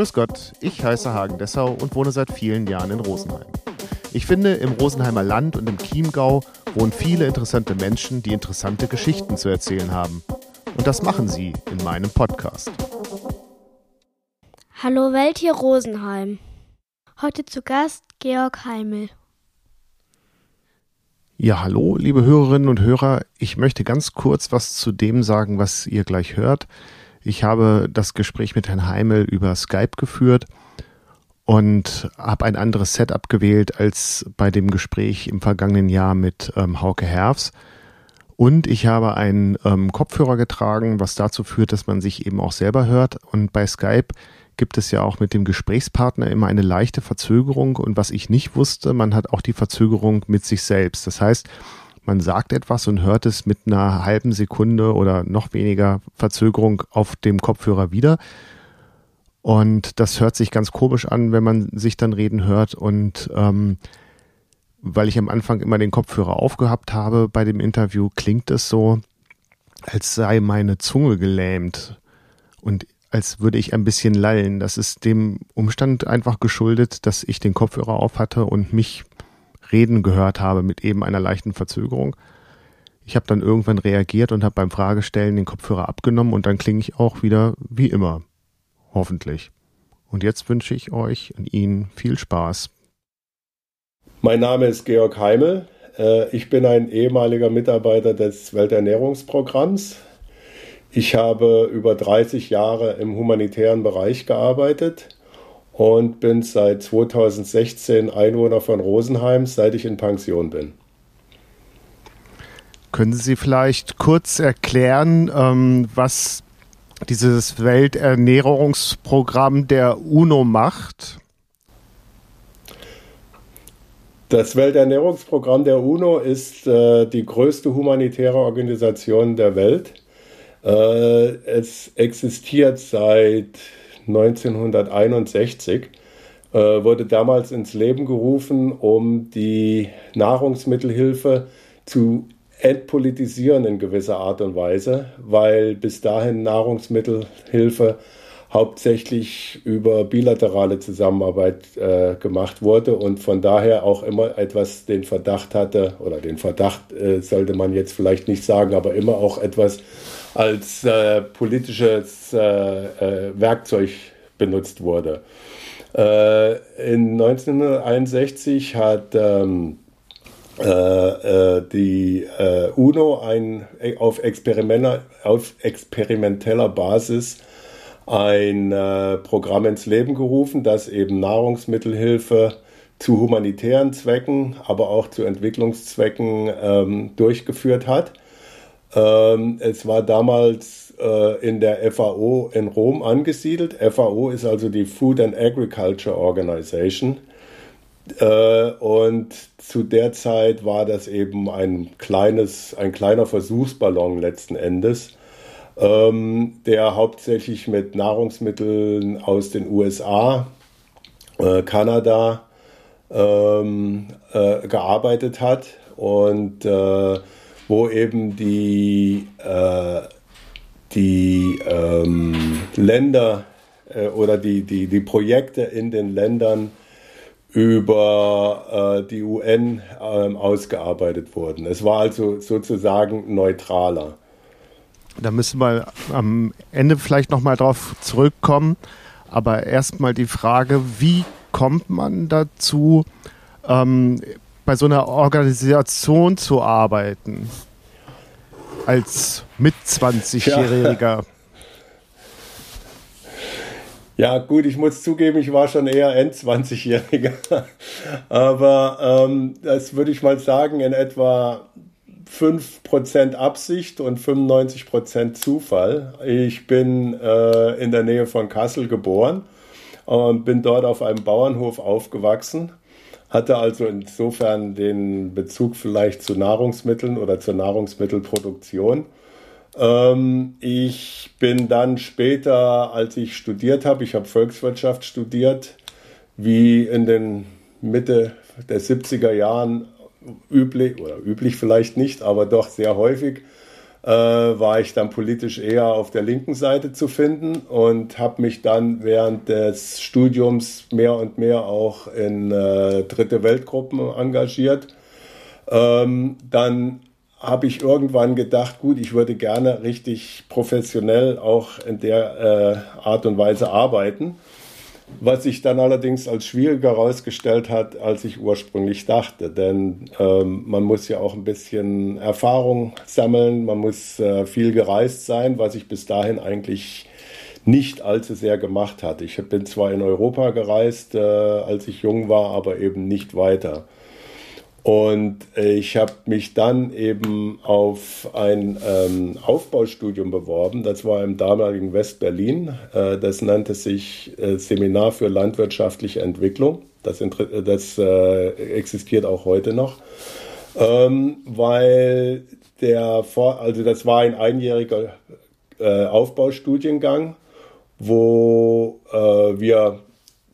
Grüß Gott, ich heiße Hagen Dessau und wohne seit vielen Jahren in Rosenheim. Ich finde, im Rosenheimer Land und im Chiemgau wohnen viele interessante Menschen, die interessante Geschichten zu erzählen haben. Und das machen sie in meinem Podcast. Hallo Welt hier Rosenheim. Heute zu Gast Georg Heimel. Ja, hallo, liebe Hörerinnen und Hörer. Ich möchte ganz kurz was zu dem sagen, was ihr gleich hört. Ich habe das Gespräch mit Herrn Heimel über Skype geführt und habe ein anderes Setup gewählt als bei dem Gespräch im vergangenen Jahr mit ähm, Hauke Herfs. Und ich habe einen ähm, Kopfhörer getragen, was dazu führt, dass man sich eben auch selber hört. Und bei Skype gibt es ja auch mit dem Gesprächspartner immer eine leichte Verzögerung. Und was ich nicht wusste, man hat auch die Verzögerung mit sich selbst. Das heißt, man sagt etwas und hört es mit einer halben Sekunde oder noch weniger Verzögerung auf dem Kopfhörer wieder. Und das hört sich ganz komisch an, wenn man sich dann reden hört. Und ähm, weil ich am Anfang immer den Kopfhörer aufgehabt habe bei dem Interview, klingt es so, als sei meine Zunge gelähmt und als würde ich ein bisschen lallen. Das ist dem Umstand einfach geschuldet, dass ich den Kopfhörer auf hatte und mich reden gehört habe mit eben einer leichten Verzögerung. Ich habe dann irgendwann reagiert und habe beim Fragestellen den Kopfhörer abgenommen und dann klinge ich auch wieder wie immer. Hoffentlich. Und jetzt wünsche ich euch und Ihnen viel Spaß. Mein Name ist Georg Heimel. Äh, ich bin ein ehemaliger Mitarbeiter des Welternährungsprogramms. Ich habe über 30 Jahre im humanitären Bereich gearbeitet und bin seit 2016 Einwohner von Rosenheim, seit ich in Pension bin. Können Sie vielleicht kurz erklären, ähm, was dieses Welternährungsprogramm der UNO macht? Das Welternährungsprogramm der UNO ist äh, die größte humanitäre Organisation der Welt. Äh, es existiert seit 1961, äh, wurde damals ins Leben gerufen, um die Nahrungsmittelhilfe zu entpolitisieren in gewisser Art und Weise, weil bis dahin Nahrungsmittelhilfe hauptsächlich über bilaterale Zusammenarbeit äh, gemacht wurde und von daher auch immer etwas den Verdacht hatte, oder den Verdacht äh, sollte man jetzt vielleicht nicht sagen, aber immer auch etwas als äh, politisches äh, äh, Werkzeug benutzt wurde. Äh, in 1961 hat ähm, die UNO ein, auf, auf experimenteller Basis ein äh, Programm ins Leben gerufen, das eben Nahrungsmittelhilfe zu humanitären Zwecken, aber auch zu Entwicklungszwecken ähm, durchgeführt hat. Ähm, es war damals äh, in der FAO in Rom angesiedelt. FAO ist also die Food and Agriculture Organization. Äh, und zu der Zeit war das eben ein kleines, ein kleiner Versuchsballon letzten Endes ähm, der hauptsächlich mit Nahrungsmitteln aus den USA, äh, Kanada ähm, äh, gearbeitet hat und äh, wo eben die, äh, die ähm, Länder äh, oder die, die, die Projekte in den Ländern über äh, die UN ähm, ausgearbeitet wurden. Es war also sozusagen neutraler. Da müssen wir am Ende vielleicht nochmal drauf zurückkommen. Aber erstmal die Frage, wie kommt man dazu, ähm, bei so einer Organisation zu arbeiten? Als mit 20-Jähriger. Ja. Ja, gut, ich muss zugeben, ich war schon eher End-20-Jähriger. Aber ähm, das würde ich mal sagen, in etwa 5% Absicht und 95% Zufall. Ich bin äh, in der Nähe von Kassel geboren und bin dort auf einem Bauernhof aufgewachsen. Hatte also insofern den Bezug vielleicht zu Nahrungsmitteln oder zur Nahrungsmittelproduktion. Ähm, ich bin dann später, als ich studiert habe, ich habe Volkswirtschaft studiert, wie in den Mitte der 70er Jahren üblich, oder üblich vielleicht nicht, aber doch sehr häufig, äh, war ich dann politisch eher auf der linken Seite zu finden und habe mich dann während des Studiums mehr und mehr auch in äh, dritte Weltgruppen engagiert. Ähm, dann habe ich irgendwann gedacht, gut, ich würde gerne richtig professionell auch in der äh, Art und Weise arbeiten was sich dann allerdings als schwieriger herausgestellt hat, als ich ursprünglich dachte. Denn ähm, man muss ja auch ein bisschen Erfahrung sammeln, man muss äh, viel gereist sein, was ich bis dahin eigentlich nicht allzu sehr gemacht hatte. Ich bin zwar in Europa gereist, äh, als ich jung war, aber eben nicht weiter. Und ich habe mich dann eben auf ein ähm, Aufbaustudium beworben. Das war im damaligen West-Berlin. Äh, das nannte sich äh, Seminar für landwirtschaftliche Entwicklung. Das, das äh, existiert auch heute noch. Ähm, weil der, Vor also das war ein einjähriger äh, Aufbaustudiengang, wo äh, wir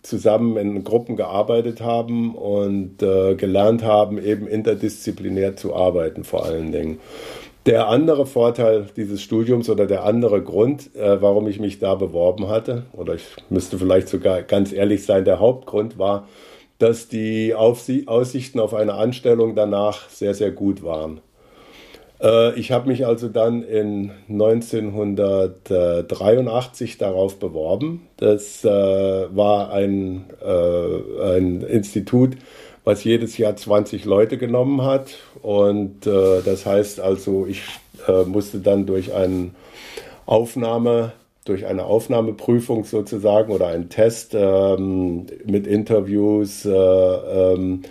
zusammen in Gruppen gearbeitet haben und äh, gelernt haben, eben interdisziplinär zu arbeiten vor allen Dingen. Der andere Vorteil dieses Studiums oder der andere Grund, äh, warum ich mich da beworben hatte, oder ich müsste vielleicht sogar ganz ehrlich sein, der Hauptgrund war, dass die Aufsie Aussichten auf eine Anstellung danach sehr, sehr gut waren. Äh, ich habe mich also dann in 1983 darauf beworben. Das äh, war ein, äh, ein Institut, was jedes Jahr 20 Leute genommen hat. Und das heißt also, ich musste dann durch einen Aufnahme durch eine Aufnahmeprüfung sozusagen oder einen Test ähm, mit Interviews äh, ähm,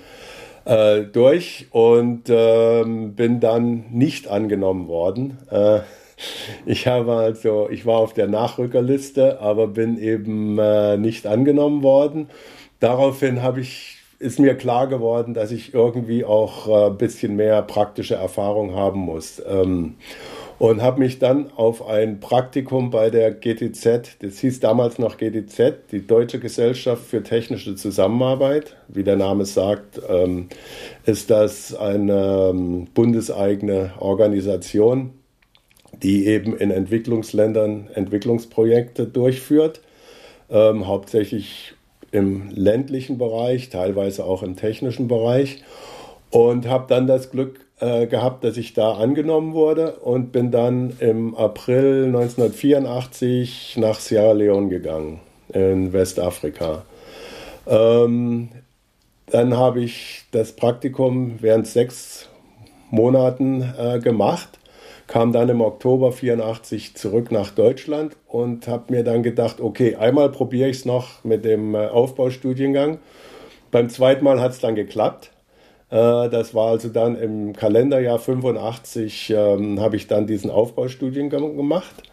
äh, durch und ähm, bin dann nicht angenommen worden. Äh, ich habe also, ich war auf der Nachrückerliste, aber bin eben äh, nicht angenommen worden. Daraufhin habe ich, ist mir klar geworden, dass ich irgendwie auch ein äh, bisschen mehr praktische Erfahrung haben muss. Ähm, und habe mich dann auf ein Praktikum bei der GTZ, das hieß damals noch GTZ, die Deutsche Gesellschaft für technische Zusammenarbeit, wie der Name sagt, ähm, ist das eine ähm, bundeseigene Organisation, die eben in Entwicklungsländern Entwicklungsprojekte durchführt, ähm, hauptsächlich im ländlichen Bereich, teilweise auch im technischen Bereich. Und habe dann das Glück äh, gehabt, dass ich da angenommen wurde und bin dann im April 1984 nach Sierra Leone gegangen, in Westafrika. Ähm, dann habe ich das Praktikum während sechs Monaten äh, gemacht, kam dann im Oktober 84 zurück nach Deutschland und habe mir dann gedacht, okay, einmal probiere ich es noch mit dem äh, Aufbaustudiengang. Beim zweiten Mal hat es dann geklappt. Äh, das war also dann im Kalenderjahr 85, ähm, habe ich dann diesen Aufbaustudiengang gemacht.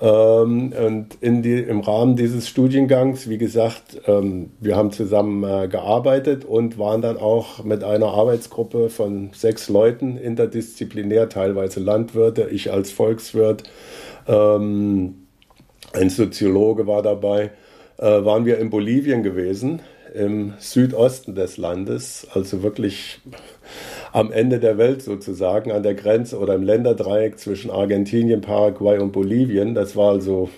Ähm, und die, im Rahmen dieses Studiengangs, wie gesagt, ähm, wir haben zusammen äh, gearbeitet und waren dann auch mit einer Arbeitsgruppe von sechs Leuten interdisziplinär, teilweise Landwirte, ich als Volkswirt, ähm, ein Soziologe war dabei, äh, waren wir in Bolivien gewesen im Südosten des Landes, also wirklich am Ende der Welt sozusagen, an der Grenze oder im Länderdreieck zwischen Argentinien, Paraguay und Bolivien. Das war also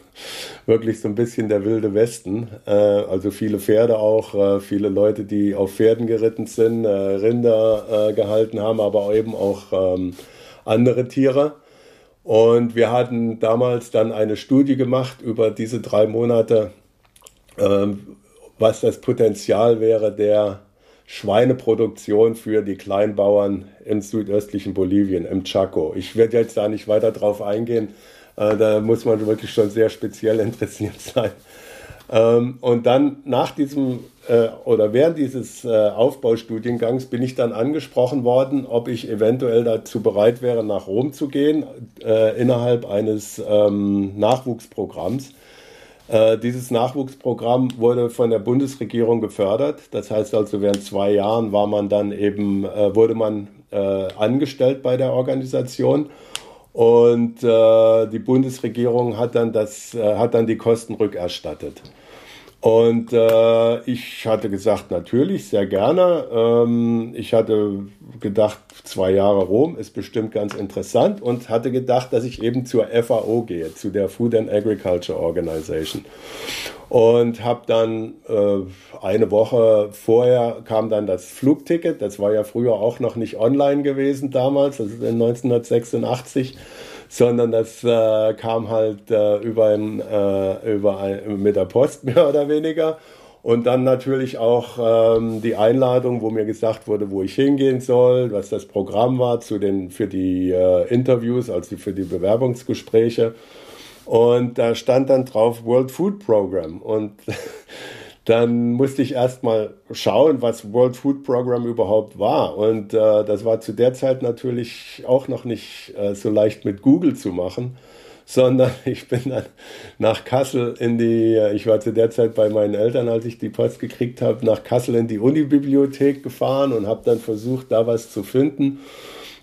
wirklich so ein bisschen der wilde Westen. Äh, also viele Pferde auch, äh, viele Leute, die auf Pferden geritten sind, äh, Rinder gehalten haben, aber eben auch ähm, andere Tiere. Und wir hatten damals dann eine Studie gemacht über diese drei Monate, ähm, was das Potenzial wäre der Schweineproduktion für die Kleinbauern im südöstlichen Bolivien, im Chaco. Ich werde jetzt da nicht weiter drauf eingehen. Äh, da muss man wirklich schon sehr speziell interessiert sein. Ähm, und dann nach diesem äh, oder während dieses äh, Aufbaustudiengangs bin ich dann angesprochen worden, ob ich eventuell dazu bereit wäre, nach Rom zu gehen, innerhalb eines ähm, Nachwuchsprogramms. Äh, dieses Nachwuchsprogramm wurde von der Bundesregierung gefördert. Das heißt also, während zwei Jahren war man dann eben, äh, wurde man äh, angestellt bei der Organisation. Und äh, die Bundesregierung hat dann, das, äh, hat dann die Kosten rückerstattet. Und äh, ich hatte gesagt, natürlich, sehr gerne. Ähm, ich hatte gedacht, zwei Jahre Rom ist bestimmt ganz interessant und hatte gedacht, dass ich eben zur FAO gehe, zu der Food and Agriculture Organization. Und habe dann äh, eine Woche vorher kam dann das Flugticket. Das war ja früher auch noch nicht online gewesen damals, das ist 1986 sondern das äh, kam halt äh, über, ein, äh, über ein, mit der Post mehr oder weniger. Und dann natürlich auch ähm, die Einladung, wo mir gesagt wurde, wo ich hingehen soll, was das Programm war zu den, für die äh, Interviews, also für die Bewerbungsgespräche. Und da stand dann drauf World Food Program. Und dann musste ich erstmal schauen, was World Food Program überhaupt war. Und äh, das war zu der Zeit natürlich auch noch nicht äh, so leicht mit Google zu machen, sondern ich bin dann nach Kassel in die, äh, ich war zu der Zeit bei meinen Eltern, als ich die Post gekriegt habe, nach Kassel in die Unibibliothek gefahren und habe dann versucht, da was zu finden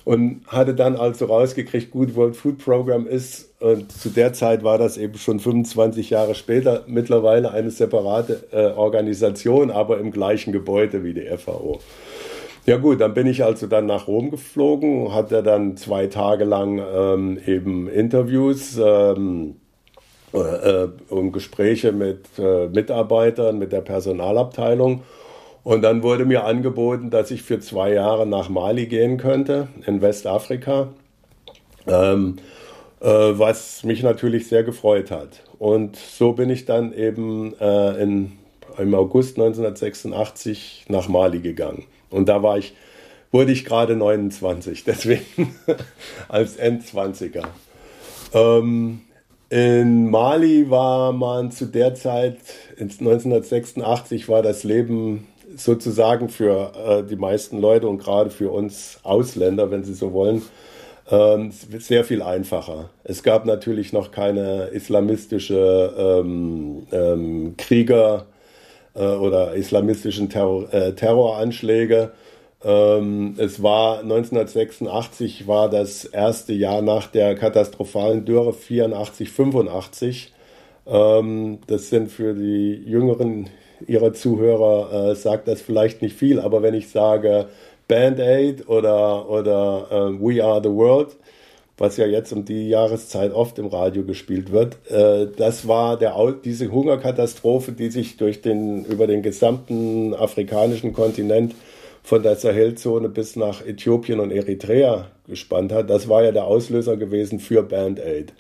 und hatte dann also rausgekriegt, gut, World Food Program ist, und zu der Zeit war das eben schon 25 Jahre später, mittlerweile eine separate äh, Organisation, aber im gleichen Gebäude wie die FAO. Ja gut, dann bin ich also dann nach Rom geflogen, hatte dann zwei Tage lang ähm, eben Interviews ähm, äh, und Gespräche mit äh, Mitarbeitern, mit der Personalabteilung und dann wurde mir angeboten, dass ich für zwei Jahre nach Mali gehen könnte, in Westafrika, ähm, äh, was mich natürlich sehr gefreut hat. Und so bin ich dann eben äh, in, im August 1986 nach Mali gegangen. Und da war ich, wurde ich gerade 29, deswegen als Endzwanziger. Ähm, in Mali war man zu der Zeit, 1986 war das Leben sozusagen für äh, die meisten Leute und gerade für uns Ausländer, wenn sie so wollen, ähm, sehr viel einfacher. Es gab natürlich noch keine islamistische ähm, ähm, Krieger äh, oder islamistischen Terror, äh, Terroranschläge. Ähm, es war 1986 war das erste Jahr nach der katastrophalen Dürre 84 85. Ähm, das sind für die jüngeren Ihrer Zuhörer äh, sagt das vielleicht nicht viel, aber wenn ich sage Band-Aid oder, oder äh, We Are the World, was ja jetzt um die Jahreszeit oft im Radio gespielt wird, äh, das war der, diese Hungerkatastrophe, die sich durch den, über den gesamten afrikanischen Kontinent von der Sahelzone bis nach Äthiopien und Eritrea gespannt hat. Das war ja der Auslöser gewesen für Band-Aid.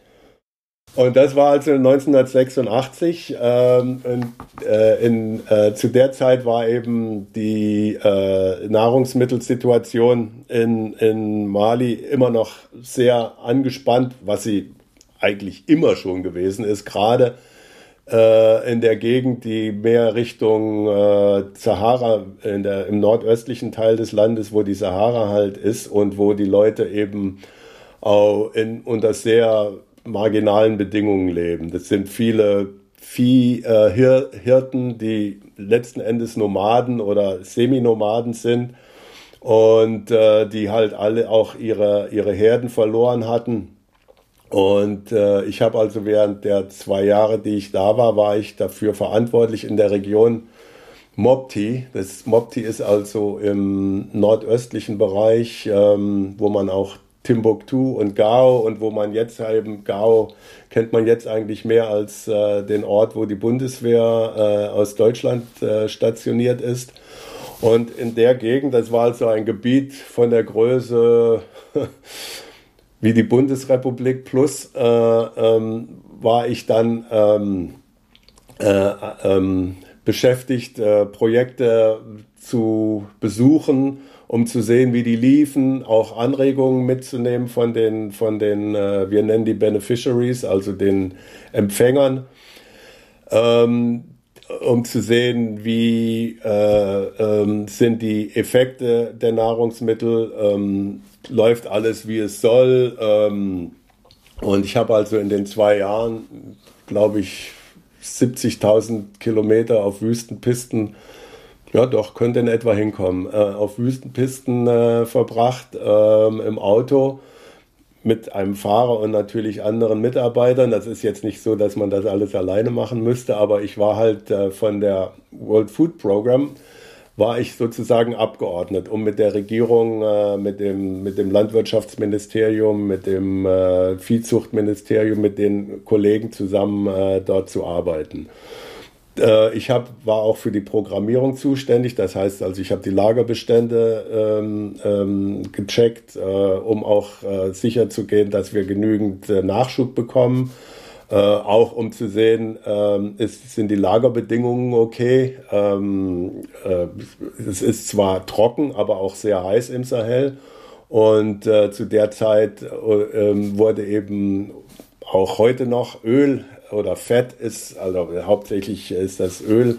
Und das war also 1986. Ähm, in, äh, in, äh, zu der Zeit war eben die äh, Nahrungsmittelsituation in, in Mali immer noch sehr angespannt, was sie eigentlich immer schon gewesen ist, gerade äh, in der Gegend, die mehr Richtung äh, Sahara, in der, im nordöstlichen Teil des Landes, wo die Sahara halt ist und wo die Leute eben auch in, unter sehr marginalen Bedingungen leben. Das sind viele Viehhirten, äh, die letzten Endes Nomaden oder Seminomaden sind und äh, die halt alle auch ihre, ihre Herden verloren hatten. Und äh, ich habe also während der zwei Jahre, die ich da war, war ich dafür verantwortlich in der Region Mopti. Das Mopti ist also im nordöstlichen Bereich, ähm, wo man auch Timbuktu und Gao und wo man jetzt eben Gao kennt man jetzt eigentlich mehr als äh, den Ort, wo die Bundeswehr äh, aus Deutschland äh, stationiert ist. Und in der Gegend, das war also ein Gebiet von der Größe wie die Bundesrepublik plus, äh, ähm, war ich dann ähm, äh, ähm, beschäftigt, äh, Projekte zu besuchen um zu sehen, wie die liefen, auch Anregungen mitzunehmen von den, von den äh, wir nennen die Beneficiaries, also den Empfängern, ähm, um zu sehen, wie äh, ähm, sind die Effekte der Nahrungsmittel, ähm, läuft alles, wie es soll. Ähm, und ich habe also in den zwei Jahren, glaube ich, 70.000 Kilometer auf Wüstenpisten ja, doch, könnte in etwa hinkommen. Äh, auf Wüstenpisten äh, verbracht, ähm, im Auto mit einem Fahrer und natürlich anderen Mitarbeitern. Das ist jetzt nicht so, dass man das alles alleine machen müsste, aber ich war halt äh, von der World Food Program war ich sozusagen abgeordnet, um mit der Regierung, äh, mit, dem, mit dem Landwirtschaftsministerium, mit dem äh, Viehzuchtministerium, mit den Kollegen zusammen dort zu arbeiten. Äh, ich hab, war auch für die Programmierung zuständig, das heißt also, ich habe die Lagerbestände ähm, ähm, gecheckt, äh, um auch äh, sicherzugehen, dass wir genügend Nachschub bekommen äh, auch um zu sehen, ähm, ist, sind die Lagerbedingungen okay. Ähm, äh, es ist zwar trocken, aber auch sehr heiß im Sahel. Und äh, zu der Zeit äh, wurde eben auch heute noch Öl oder Fett ist, also hauptsächlich ist das Öl,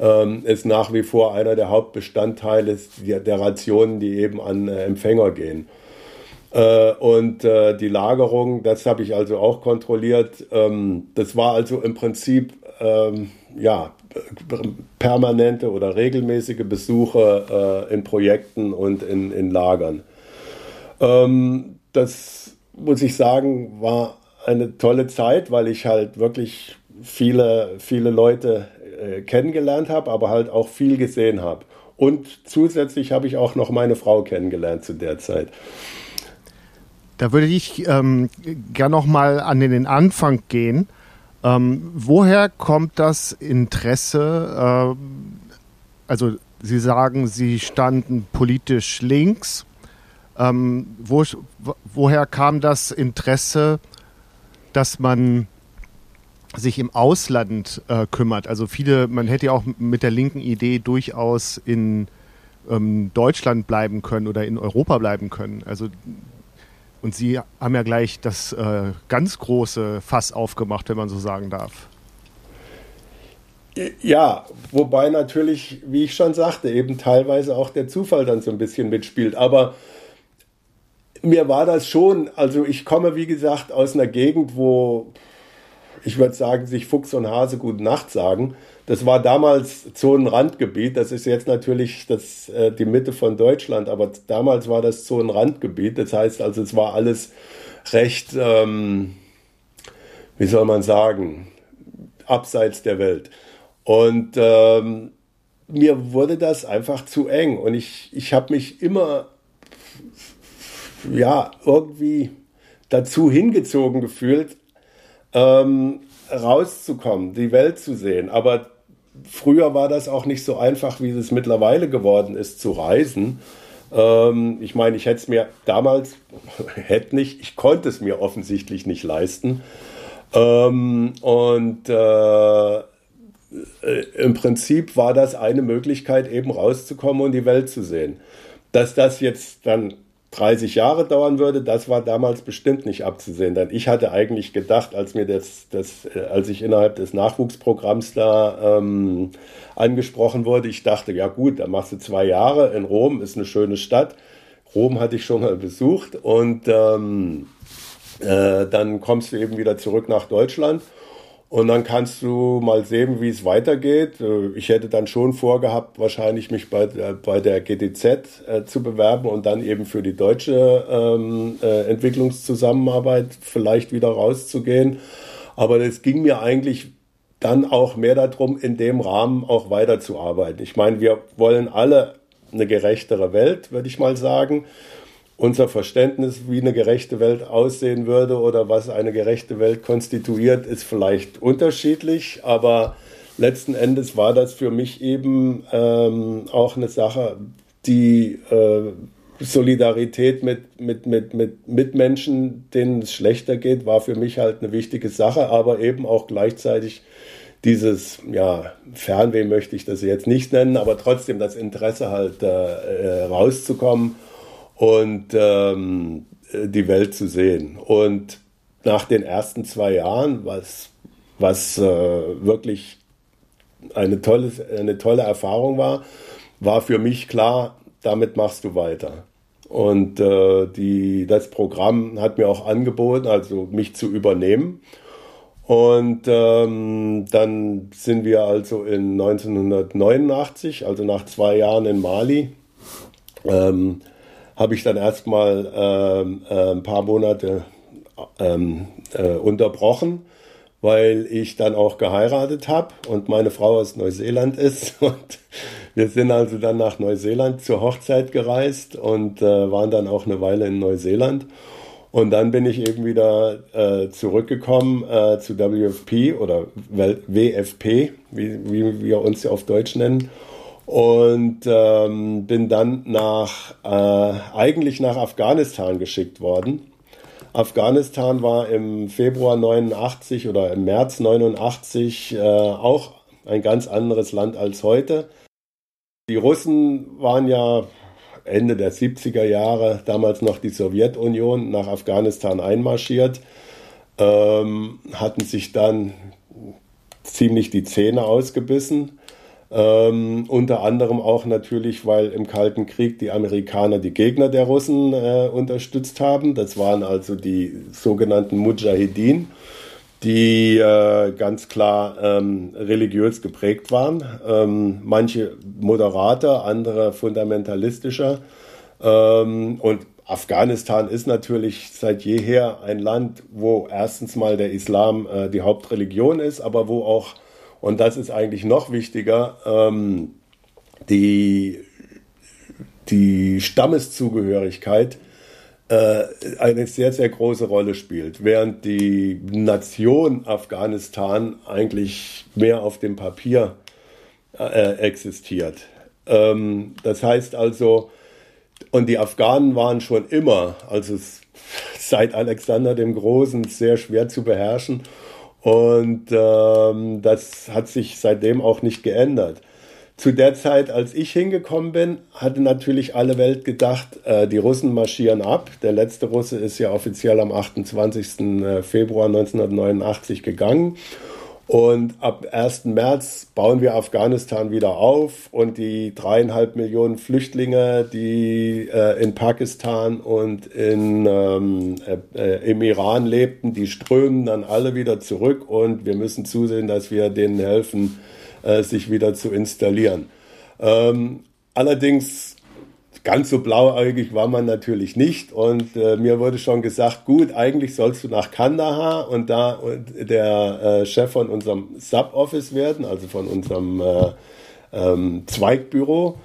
ähm, ist nach wie vor einer der Hauptbestandteile der Rationen, die eben an äh, Empfänger gehen. Äh, und äh, die Lagerung, das habe ich also auch kontrolliert. Ähm, das war also im Prinzip ähm, ja, permanente oder regelmäßige Besuche äh, in Projekten und in, in Lagern. Ähm, das muss ich sagen, war eine tolle Zeit, weil ich halt wirklich viele, viele Leute äh, kennengelernt habe, aber halt auch viel gesehen habe. Und zusätzlich habe ich auch noch meine Frau kennengelernt zu der Zeit. Da würde ich ähm, gerne noch mal an den Anfang gehen. Ähm, woher kommt das Interesse? Äh, also Sie sagen, Sie standen politisch links. Ähm, wo, woher kam das Interesse, dass man sich im Ausland äh, kümmert? Also viele, man hätte ja auch mit der linken Idee durchaus in ähm, Deutschland bleiben können oder in Europa bleiben können. Also und Sie haben ja gleich das äh, ganz große Fass aufgemacht, wenn man so sagen darf. Ja, wobei natürlich, wie ich schon sagte, eben teilweise auch der Zufall dann so ein bisschen mitspielt. Aber mir war das schon, also ich komme, wie gesagt, aus einer Gegend, wo ich würde sagen, sich Fuchs und Hase gute Nacht sagen. Das war damals Zonenrandgebiet. Das ist jetzt natürlich das, äh, die Mitte von Deutschland, aber damals war das Zonenrandgebiet. Das heißt also, es war alles recht, ähm, wie soll man sagen, abseits der Welt. Und ähm, mir wurde das einfach zu eng und ich, ich habe mich immer, ja, irgendwie dazu hingezogen gefühlt, ähm, rauszukommen, die Welt zu sehen. Aber früher war das auch nicht so einfach, wie es mittlerweile geworden ist, zu reisen. Ähm, ich meine, ich hätte es mir damals, hätte nicht, ich konnte es mir offensichtlich nicht leisten. Ähm, und äh, im Prinzip war das eine Möglichkeit, eben rauszukommen und die Welt zu sehen. Dass das jetzt dann 30 Jahre dauern würde, das war damals bestimmt nicht abzusehen. Denn ich hatte eigentlich gedacht, als mir das, das äh, als ich innerhalb des Nachwuchsprogramms da ähm, angesprochen wurde, ich dachte, ja gut, da machst du zwei Jahre in Rom, ist eine schöne Stadt. Rom hatte ich schon mal besucht und ähm, äh, dann kommst du eben wieder zurück nach Deutschland und dann kannst du mal sehen, wie es weitergeht. Äh, ich hätte dann schon vorgehabt, wahrscheinlich mich bei, bei der GTZ äh, zu bewerben und dann eben für die deutsche ähm, äh, Entwicklungszusammenarbeit vielleicht wieder rauszugehen. Aber es ging mir eigentlich dann auch mehr darum, in dem Rahmen auch weiterzuarbeiten. Ich meine, wir wollen alle eine gerechtere Welt, würde ich mal sagen unser Verständnis, wie eine gerechte Welt aussehen würde oder was eine gerechte Welt konstituiert, ist vielleicht unterschiedlich, aber letzten Endes war das für mich eben ähm, auch eine Sache, die äh, Solidarität mit, mit, mit, mit Mitmenschen, denen es schlechter geht, war für mich halt eine wichtige Sache, aber eben auch gleichzeitig dieses, ja, Fernweh möchte ich das jetzt nicht nennen, aber trotzdem das Interesse halt äh, äh rauszukommen und ähm, die Welt zu sehen. Und nach den ersten zwei Jahren, was, was äh, wirklich eine tolle, eine tolle Erfahrung war, war für mich klar, damit machst du weiter. Und äh, die, das Programm hat mir auch angeboten, also mich zu übernehmen. Und ähm, dann sind wir also in 1989, also nach zwei Jahren in Mali, ähm, habe ich dann erstmal ähm, äh, ein paar Monate ähm, äh, unterbrochen, weil ich dann auch geheiratet habe und meine Frau aus Neuseeland ist. Und wir sind also dann nach Neuseeland zur Hochzeit gereist und äh, waren dann auch eine Weile in Neuseeland. Und dann bin ich eben wieder äh, zurückgekommen äh, zu WFP oder WFP, wie, wie wir uns ja auf Deutsch nennen. Und ähm, bin dann nach, äh, eigentlich nach Afghanistan geschickt worden. Afghanistan war im Februar 89 oder im März 89 äh, auch ein ganz anderes Land als heute. Die Russen waren ja Ende der 70er Jahre, damals noch die Sowjetunion, nach Afghanistan einmarschiert, ähm, hatten sich dann ziemlich die Zähne ausgebissen. Ähm, unter anderem auch natürlich, weil im Kalten Krieg die Amerikaner die Gegner der Russen äh, unterstützt haben. Das waren also die sogenannten Mujahideen die äh, ganz klar ähm, religiös geprägt waren. Ähm, manche moderater, andere fundamentalistischer. Ähm, und Afghanistan ist natürlich seit jeher ein Land, wo erstens mal der Islam äh, die Hauptreligion ist, aber wo auch, und das ist eigentlich noch wichtiger, ähm, die, die Stammeszugehörigkeit äh, eine sehr, sehr große Rolle spielt, während die Nation Afghanistan eigentlich mehr auf dem Papier äh, existiert. Ähm, das heißt also, und die Afghanen waren schon immer, also seit Alexander dem Großen, sehr schwer zu beherrschen. Und ähm, das hat sich seitdem auch nicht geändert. Zu der Zeit, als ich hingekommen bin, hatte natürlich alle Welt gedacht, äh, die Russen marschieren ab. Der letzte Russe ist ja offiziell am 28. Äh, Februar 1989 gegangen. Und ab 1. März bauen wir Afghanistan wieder auf und die dreieinhalb Millionen Flüchtlinge, die äh, in Pakistan und in, ähm, äh, im Iran lebten, die strömen dann alle wieder zurück und wir müssen zusehen, dass wir denen helfen, äh, sich wieder zu installieren. Ähm, allerdings ganz so blauäugig war man natürlich nicht und äh, mir wurde schon gesagt, gut, eigentlich sollst du nach Kandahar und da der äh, Chef von unserem Sub-Office werden, also von unserem äh, ähm, Zweigbüro.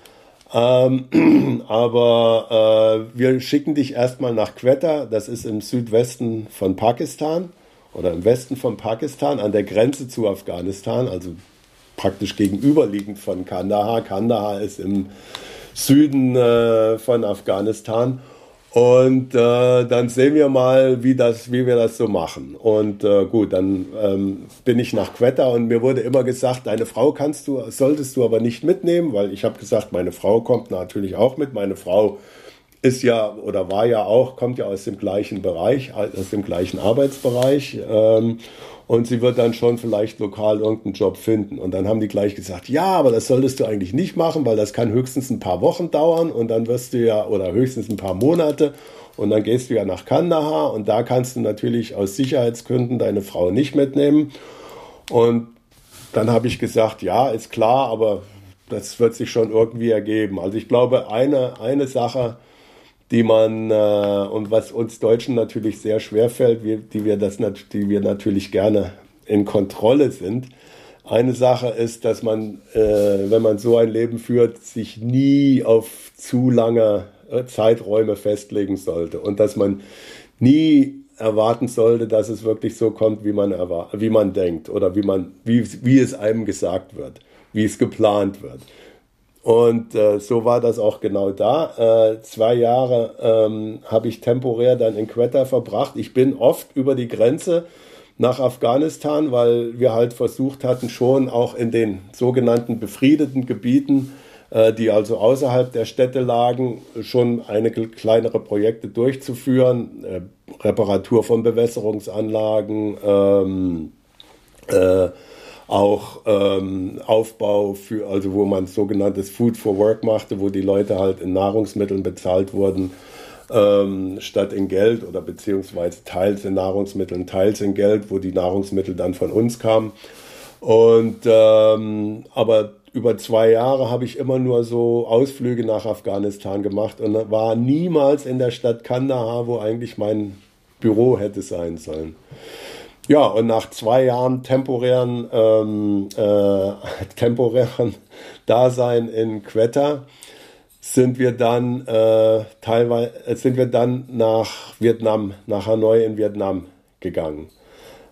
Ähm, aber äh, wir schicken dich erstmal nach Quetta, das ist im Südwesten von Pakistan oder im Westen von Pakistan an der Grenze zu Afghanistan, also praktisch gegenüberliegend von Kandahar. Kandahar ist im Süden äh, von Afghanistan. Und äh, dann sehen wir mal, wie, das, wie wir das so machen. Und äh, gut, dann ähm, bin ich nach Quetta und mir wurde immer gesagt, deine Frau kannst du, solltest du aber nicht mitnehmen, weil ich habe gesagt, meine Frau kommt natürlich auch mit. Meine Frau ist ja oder war ja auch, kommt ja aus dem gleichen Bereich, aus dem gleichen Arbeitsbereich. Ähm, und sie wird dann schon vielleicht lokal irgendeinen Job finden. Und dann haben die gleich gesagt, ja, aber das solltest du eigentlich nicht machen, weil das kann höchstens ein paar Wochen dauern und dann wirst du ja, oder höchstens ein paar Monate und dann gehst du ja nach Kandahar und da kannst du natürlich aus Sicherheitsgründen deine Frau nicht mitnehmen. Und dann habe ich gesagt, ja, ist klar, aber das wird sich schon irgendwie ergeben. Also ich glaube, eine, eine Sache, die man äh, und was uns Deutschen natürlich sehr schwer fällt, wir, die wir die wir natürlich gerne in Kontrolle sind. Eine Sache ist, dass man, äh, wenn man so ein Leben führt, sich nie auf zu lange äh, Zeiträume festlegen sollte und dass man nie erwarten sollte, dass es wirklich so kommt, wie man wie man denkt oder wie man wie, wie es einem gesagt wird, wie es geplant wird. Und äh, so war das auch genau da. Äh, zwei Jahre ähm, habe ich temporär dann in Quetta verbracht. Ich bin oft über die Grenze nach Afghanistan, weil wir halt versucht hatten, schon auch in den sogenannten befriedeten Gebieten, äh, die also außerhalb der Städte lagen, schon einige kleinere Projekte durchzuführen. Äh, Reparatur von Bewässerungsanlagen, ähm, äh, auch ähm, Aufbau für, also wo man sogenanntes Food for Work machte, wo die Leute halt in Nahrungsmitteln bezahlt wurden, ähm, statt in Geld oder beziehungsweise teils in Nahrungsmitteln, teils in Geld, wo die Nahrungsmittel dann von uns kamen. Und ähm, aber über zwei Jahre habe ich immer nur so Ausflüge nach Afghanistan gemacht und war niemals in der Stadt Kandahar, wo eigentlich mein Büro hätte sein sollen. Ja, und nach zwei Jahren temporären, ähm, äh, temporären Dasein in Quetta sind wir dann äh, teilweise sind wir dann nach Vietnam, nach Hanoi in Vietnam gegangen.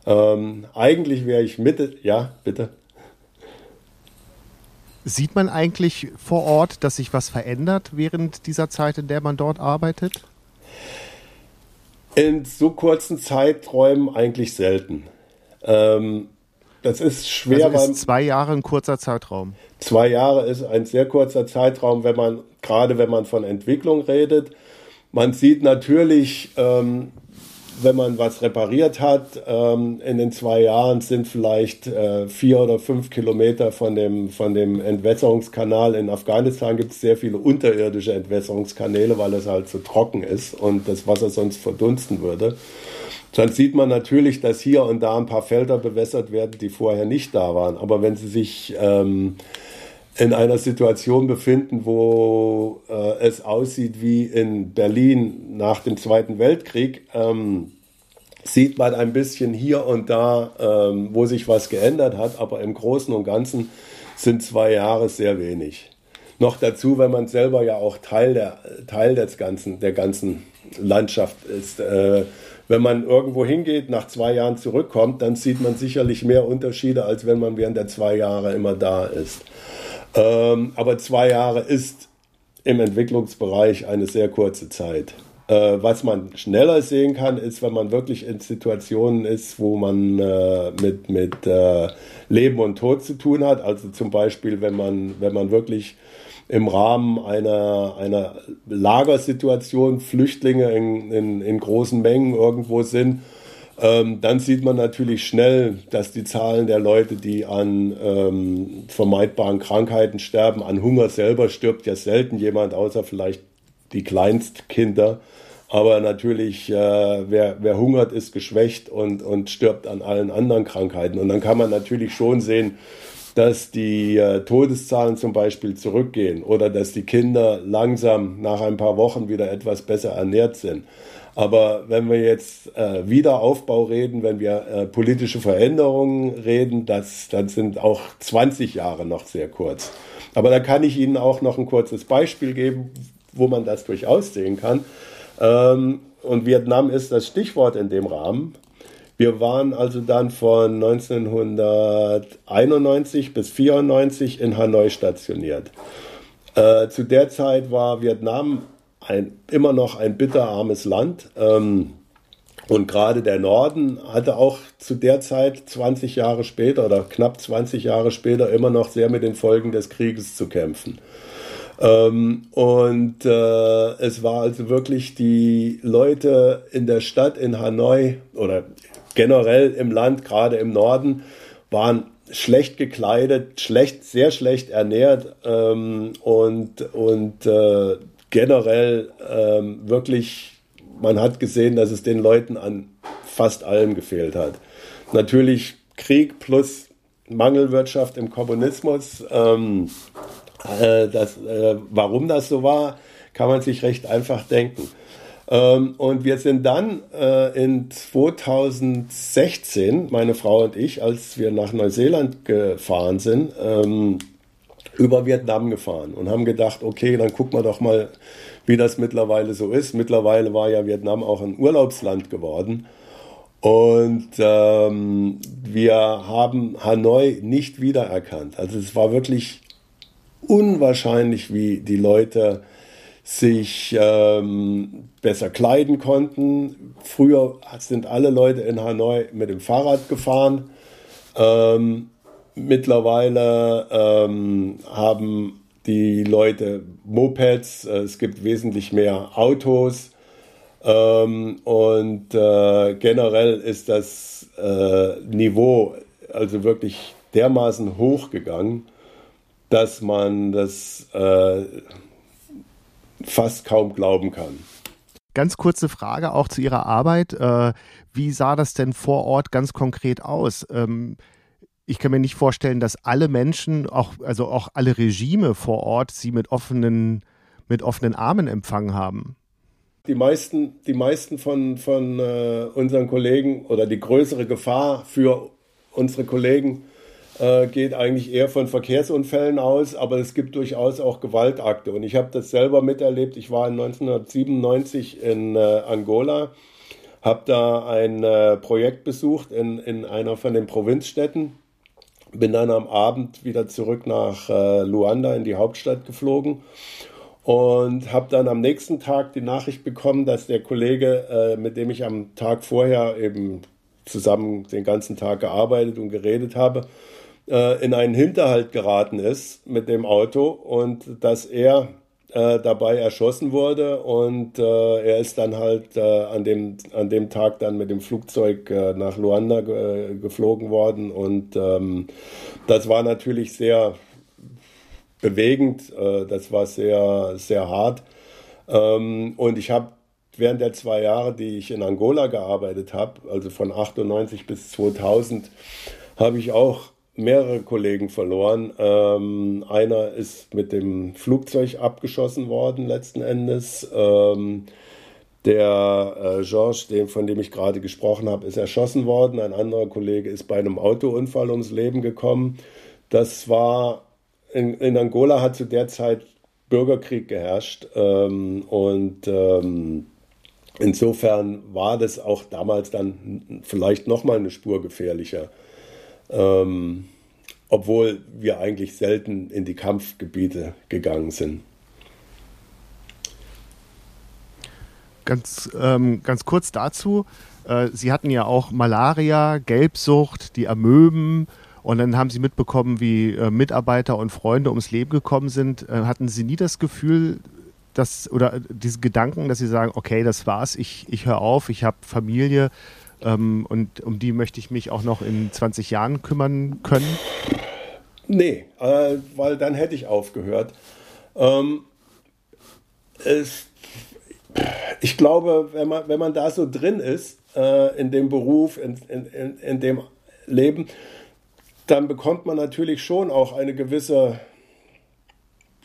Ähm, eigentlich wäre ich Mitte, ja, bitte. Sieht man eigentlich vor Ort, dass sich was verändert während dieser Zeit, in der man dort arbeitet? In so kurzen Zeiträumen eigentlich selten. Ähm, das ist schwer. Also ist zwei Jahre ein kurzer Zeitraum. Zwei Jahre ist ein sehr kurzer Zeitraum, wenn man gerade wenn man von Entwicklung redet. Man sieht natürlich ähm, wenn man was repariert hat, ähm, in den zwei Jahren sind vielleicht äh, vier oder fünf Kilometer von dem, von dem Entwässerungskanal. In Afghanistan gibt es sehr viele unterirdische Entwässerungskanäle, weil es halt so trocken ist und das Wasser sonst verdunsten würde. Dann sieht man natürlich, dass hier und da ein paar Felder bewässert werden, die vorher nicht da waren. Aber wenn Sie sich ähm, in einer Situation befinden, wo äh, es aussieht wie in Berlin nach dem Zweiten Weltkrieg, ähm, sieht man ein bisschen hier und da, ähm, wo sich was geändert hat, aber im Großen und Ganzen sind zwei Jahre sehr wenig. Noch dazu, wenn man selber ja auch Teil der, Teil des ganzen, der ganzen Landschaft ist. Äh, wenn man irgendwo hingeht, nach zwei Jahren zurückkommt, dann sieht man sicherlich mehr Unterschiede, als wenn man während der zwei Jahre immer da ist. Ähm, aber zwei Jahre ist im Entwicklungsbereich eine sehr kurze Zeit. Äh, was man schneller sehen kann, ist, wenn man wirklich in Situationen ist, wo man äh, mit, mit äh, Leben und Tod zu tun hat. Also zum Beispiel, wenn man, wenn man wirklich im Rahmen einer, einer Lagersituation Flüchtlinge in, in, in großen Mengen irgendwo sind ähm, dann sieht man natürlich schnell, dass die Zahlen der Leute, die an ähm, vermeidbaren Krankheiten sterben, an Hunger selber stirbt ja selten jemand, außer vielleicht die Kleinstkinder. Aber natürlich, äh, wer, wer hungert, ist geschwächt und, und stirbt an allen anderen Krankheiten. Und dann kann man natürlich schon sehen, dass die äh, Todeszahlen zum Beispiel zurückgehen oder dass die Kinder langsam nach ein paar Wochen wieder etwas besser ernährt sind. Aber wenn wir jetzt äh, Wiederaufbau reden, wenn wir äh, politische Veränderungen reden, das, dann sind auch 20 Jahre noch sehr kurz. Aber da kann ich Ihnen auch noch ein kurzes Beispiel geben, wo man das durchaus sehen kann. Ähm, und Vietnam ist das Stichwort in dem Rahmen. Wir waren also dann von 1991 bis 1994 in Hanoi stationiert. Äh, zu der Zeit war Vietnam ein, immer noch ein bitterarmes Land. Ähm, und gerade der Norden hatte auch zu der Zeit 20 Jahre später oder knapp 20 Jahre später immer noch sehr mit den Folgen des Krieges zu kämpfen. Ähm, und äh, es war also wirklich die Leute in der Stadt in Hanoi oder generell im Land, gerade im Norden, waren schlecht gekleidet, schlecht, sehr schlecht ernährt ähm, und, und äh, generell ähm, wirklich, man hat gesehen, dass es den Leuten an fast allem gefehlt hat. Natürlich Krieg plus Mangelwirtschaft im Kommunismus. Ähm, äh, das, äh, warum das so war, kann man sich recht einfach denken. Ähm, und wir sind dann äh, in 2016, meine Frau und ich, als wir nach Neuseeland gefahren sind, ähm, über Vietnam gefahren und haben gedacht, okay, dann gucken wir doch mal, wie das mittlerweile so ist. Mittlerweile war ja Vietnam auch ein Urlaubsland geworden. Und ähm, wir haben Hanoi nicht wiedererkannt. Also es war wirklich unwahrscheinlich, wie die Leute sich ähm, besser kleiden konnten. Früher sind alle Leute in Hanoi mit dem Fahrrad gefahren. Ähm, Mittlerweile ähm, haben die Leute Mopeds, äh, es gibt wesentlich mehr Autos ähm, und äh, generell ist das äh, Niveau also wirklich dermaßen hochgegangen, dass man das äh, fast kaum glauben kann. Ganz kurze Frage auch zu Ihrer Arbeit. Äh, wie sah das denn vor Ort ganz konkret aus? Ich kann mir nicht vorstellen, dass alle Menschen, auch, also auch alle Regime vor Ort, sie mit offenen, mit offenen Armen empfangen haben. Die meisten, die meisten von, von äh, unseren Kollegen oder die größere Gefahr für unsere Kollegen äh, geht eigentlich eher von Verkehrsunfällen aus, aber es gibt durchaus auch Gewaltakte. Und ich habe das selber miterlebt. Ich war 1997 in äh, Angola, habe da ein äh, Projekt besucht in, in einer von den Provinzstädten, bin dann am Abend wieder zurück nach äh, Luanda in die Hauptstadt geflogen und habe dann am nächsten Tag die Nachricht bekommen, dass der Kollege, äh, mit dem ich am Tag vorher eben zusammen den ganzen Tag gearbeitet und geredet habe, äh, in einen Hinterhalt geraten ist mit dem Auto und dass er äh, dabei erschossen wurde und äh, er ist dann halt äh, an, dem, an dem Tag dann mit dem Flugzeug äh, nach Luanda ge geflogen worden und ähm, das war natürlich sehr bewegend, äh, das war sehr, sehr hart. Ähm, und ich habe während der zwei Jahre, die ich in Angola gearbeitet habe, also von 98 bis 2000, habe ich auch mehrere Kollegen verloren. Ähm, einer ist mit dem Flugzeug abgeschossen worden letzten Endes. Ähm, der äh, Georges, dem, von dem ich gerade gesprochen habe, ist erschossen worden. Ein anderer Kollege ist bei einem Autounfall ums Leben gekommen. Das war in, in Angola hat zu der Zeit Bürgerkrieg geherrscht ähm, und ähm, insofern war das auch damals dann vielleicht noch mal eine Spur gefährlicher. Ähm, obwohl wir eigentlich selten in die Kampfgebiete gegangen sind. Ganz, ähm, ganz kurz dazu. Äh, Sie hatten ja auch Malaria, Gelbsucht, die Amöben und dann haben Sie mitbekommen, wie äh, Mitarbeiter und Freunde ums Leben gekommen sind. Äh, hatten Sie nie das Gefühl, dass, oder diese Gedanken, dass Sie sagen, okay, das war's, ich, ich höre auf, ich habe Familie, ähm, und um die möchte ich mich auch noch in 20 Jahren kümmern können? Nee, äh, weil dann hätte ich aufgehört. Ähm, es, ich glaube, wenn man, wenn man da so drin ist, äh, in dem Beruf, in, in, in dem Leben, dann bekommt man natürlich schon auch eine gewisse,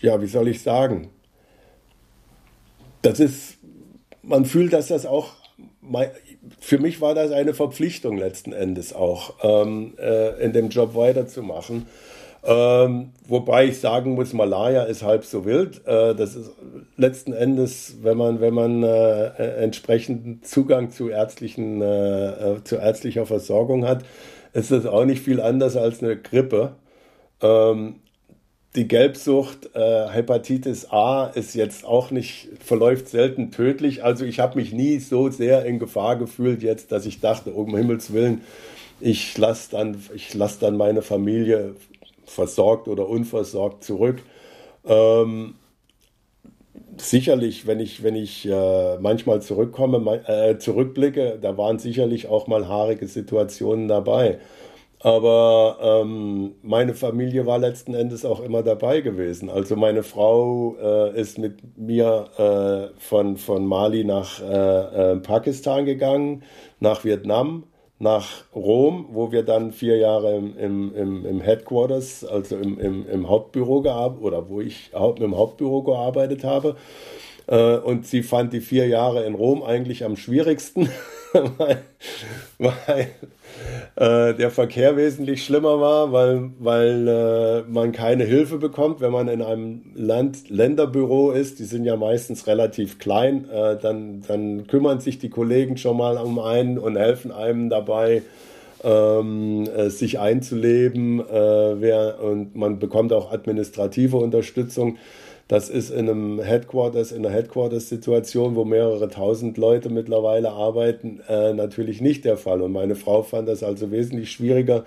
ja, wie soll ich sagen, das ist, man fühlt, dass das auch für mich war das eine Verpflichtung letzten Endes auch, ähm, äh, in dem Job weiterzumachen. Ähm, wobei ich sagen muss, Malaya ist halb so wild. Äh, das ist letzten Endes, wenn man, wenn man äh, äh entsprechenden Zugang zu ärztlichen, äh, äh, zu ärztlicher Versorgung hat, ist das auch nicht viel anders als eine Grippe. Ähm, die Gelbsucht, äh, Hepatitis A ist jetzt auch nicht, verläuft selten tödlich. Also ich habe mich nie so sehr in Gefahr gefühlt jetzt, dass ich dachte, um Himmels Willen, ich lasse dann, lass dann meine Familie versorgt oder unversorgt zurück. Ähm, sicherlich, wenn ich, wenn ich äh, manchmal zurückkomme, äh, zurückblicke, da waren sicherlich auch mal haarige Situationen dabei. Aber ähm, meine Familie war letzten Endes auch immer dabei gewesen. Also meine Frau äh, ist mit mir äh, von, von Mali nach äh, äh Pakistan gegangen, nach Vietnam, nach Rom, wo wir dann vier Jahre im, im, im, im Headquarters, also im, im, im Hauptbüro gearbeitet, oder wo ich im Hauptbüro gearbeitet habe. Äh, und sie fand die vier Jahre in Rom eigentlich am schwierigsten, weil, weil äh, der Verkehr wesentlich schlimmer war, weil, weil äh, man keine Hilfe bekommt, wenn man in einem Land Länderbüro ist. Die sind ja meistens relativ klein. Äh, dann, dann kümmern sich die Kollegen schon mal um einen und helfen einem dabei, ähm, äh, sich einzuleben. Äh, wer, und man bekommt auch administrative Unterstützung. Das ist in einem Headquarters, in einer Headquarters-Situation, wo mehrere tausend Leute mittlerweile arbeiten, äh, natürlich nicht der Fall. Und meine Frau fand das also wesentlich schwieriger,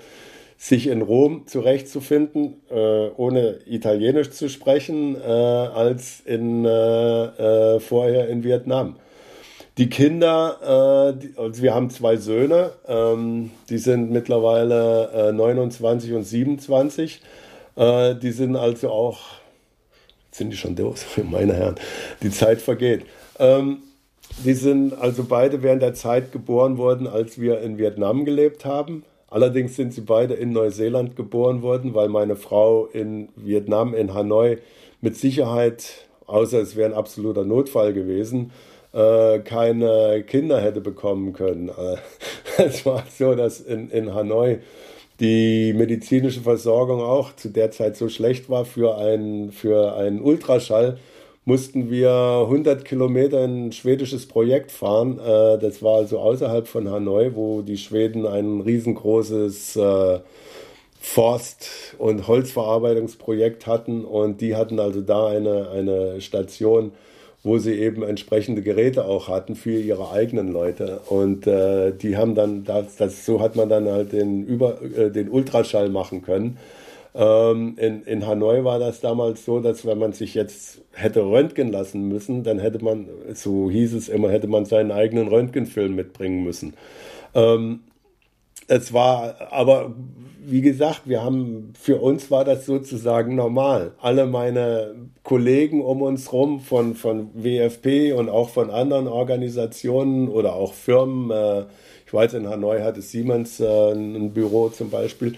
sich in Rom zurechtzufinden, äh, ohne Italienisch zu sprechen, äh, als in, äh, äh, vorher in Vietnam. Die Kinder, äh, die, also wir haben zwei Söhne, ähm, die sind mittlerweile 29 und 27. die sind also auch sind die schon durch, meine Herren, die Zeit vergeht. Ähm, die sind also beide während der Zeit geboren worden, als wir in Vietnam gelebt haben. Allerdings sind sie beide in Neuseeland geboren worden, weil meine Frau in Vietnam, in Hanoi, mit Sicherheit, außer es wäre ein absoluter Notfall gewesen, äh, keine Kinder hätte bekommen können. Es war so, dass in, in Hanoi die medizinische Versorgung auch zu der Zeit so schlecht war für einen, für einen Ultraschall, mussten wir 100 Kilometer in ein schwedisches Projekt fahren. Äh, das war also außerhalb von Hanoi, wo die Schweden ein riesengroßes äh, Forst- und Holzverarbeitungsprojekt hatten und die hatten also da eine, eine Station, wo sie eben entsprechende Geräte auch hatten für ihre eigenen Leute. Und äh, die haben dann, das, das, so hat man dann halt den, Über, äh, den Ultraschall machen können. Ähm, in, in Hanoi war das damals so, dass wenn man sich jetzt hätte röntgen lassen müssen, dann hätte man, so hieß es immer, hätte man seinen eigenen Röntgenfilm mitbringen müssen. Ähm, es war, aber wie gesagt, wir haben, für uns war das sozusagen normal. Alle meine Kollegen um uns rum von, von WFP und auch von anderen Organisationen oder auch Firmen, äh, ich weiß, in Hanoi hatte Siemens äh, ein Büro zum Beispiel,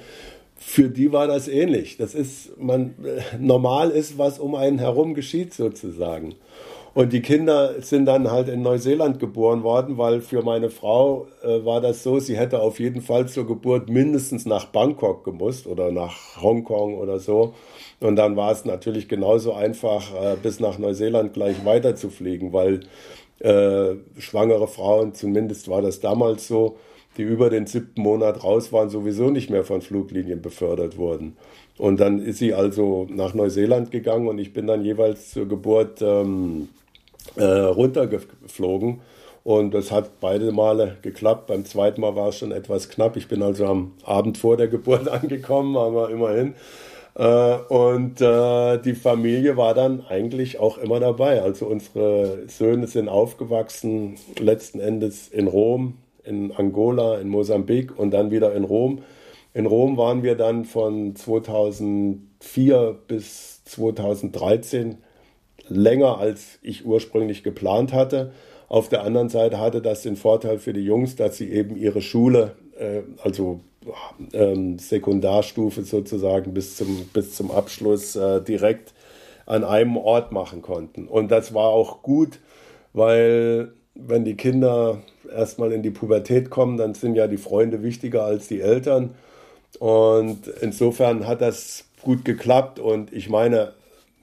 für die war das ähnlich. Das ist, man, äh, normal ist, was um einen herum geschieht sozusagen. Und die Kinder sind dann halt in Neuseeland geboren worden, weil für meine Frau äh, war das so, sie hätte auf jeden Fall zur Geburt mindestens nach Bangkok gemusst oder nach Hongkong oder so. Und dann war es natürlich genauso einfach, äh, bis nach Neuseeland gleich weiter zu fliegen, weil äh, schwangere Frauen, zumindest war das damals so, die über den siebten Monat raus waren, sowieso nicht mehr von Fluglinien befördert wurden. Und dann ist sie also nach Neuseeland gegangen und ich bin dann jeweils zur Geburt ähm, äh, runtergeflogen. Und das hat beide Male geklappt. Beim zweiten Mal war es schon etwas knapp. Ich bin also am Abend vor der Geburt angekommen, aber immerhin. Äh, und äh, die Familie war dann eigentlich auch immer dabei. Also unsere Söhne sind aufgewachsen, letzten Endes in Rom, in Angola, in Mosambik und dann wieder in Rom. In Rom waren wir dann von 2004 bis 2013 länger, als ich ursprünglich geplant hatte. Auf der anderen Seite hatte das den Vorteil für die Jungs, dass sie eben ihre Schule, äh, also ähm, Sekundarstufe sozusagen bis zum, bis zum Abschluss äh, direkt an einem Ort machen konnten. Und das war auch gut, weil wenn die Kinder erstmal in die Pubertät kommen, dann sind ja die Freunde wichtiger als die Eltern. Und insofern hat das gut geklappt. Und ich meine,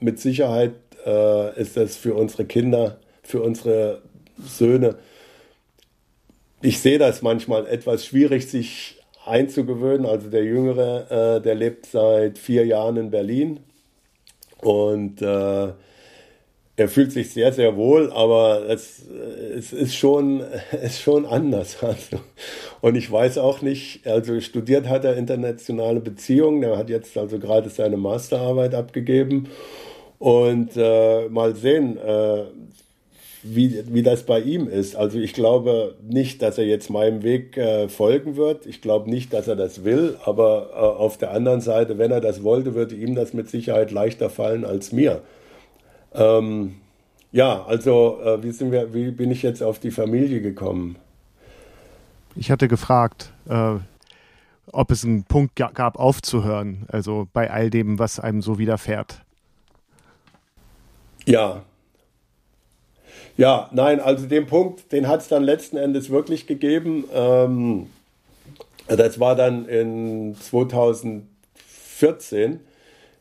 mit Sicherheit äh, ist das für unsere Kinder, für unsere Söhne, ich sehe das manchmal etwas schwierig, sich einzugewöhnen. Also der Jüngere, äh, der lebt seit vier Jahren in Berlin und äh, er fühlt sich sehr, sehr wohl, aber es, es ist, schon, ist schon anders. Also. Und ich weiß auch nicht, also studiert hat er internationale Beziehungen, er hat jetzt also gerade seine Masterarbeit abgegeben und äh, mal sehen, äh, wie, wie das bei ihm ist. Also ich glaube nicht, dass er jetzt meinem Weg äh, folgen wird. Ich glaube nicht, dass er das will. Aber äh, auf der anderen Seite, wenn er das wollte, würde ihm das mit Sicherheit leichter fallen als mir. Ähm, ja, also äh, wie, sind wir, wie bin ich jetzt auf die Familie gekommen? Ich hatte gefragt, äh, ob es einen Punkt gab, aufzuhören, also bei all dem, was einem so widerfährt. Ja. Ja, nein, also den Punkt, den hat es dann letzten Endes wirklich gegeben. Ähm, das war dann in 2014.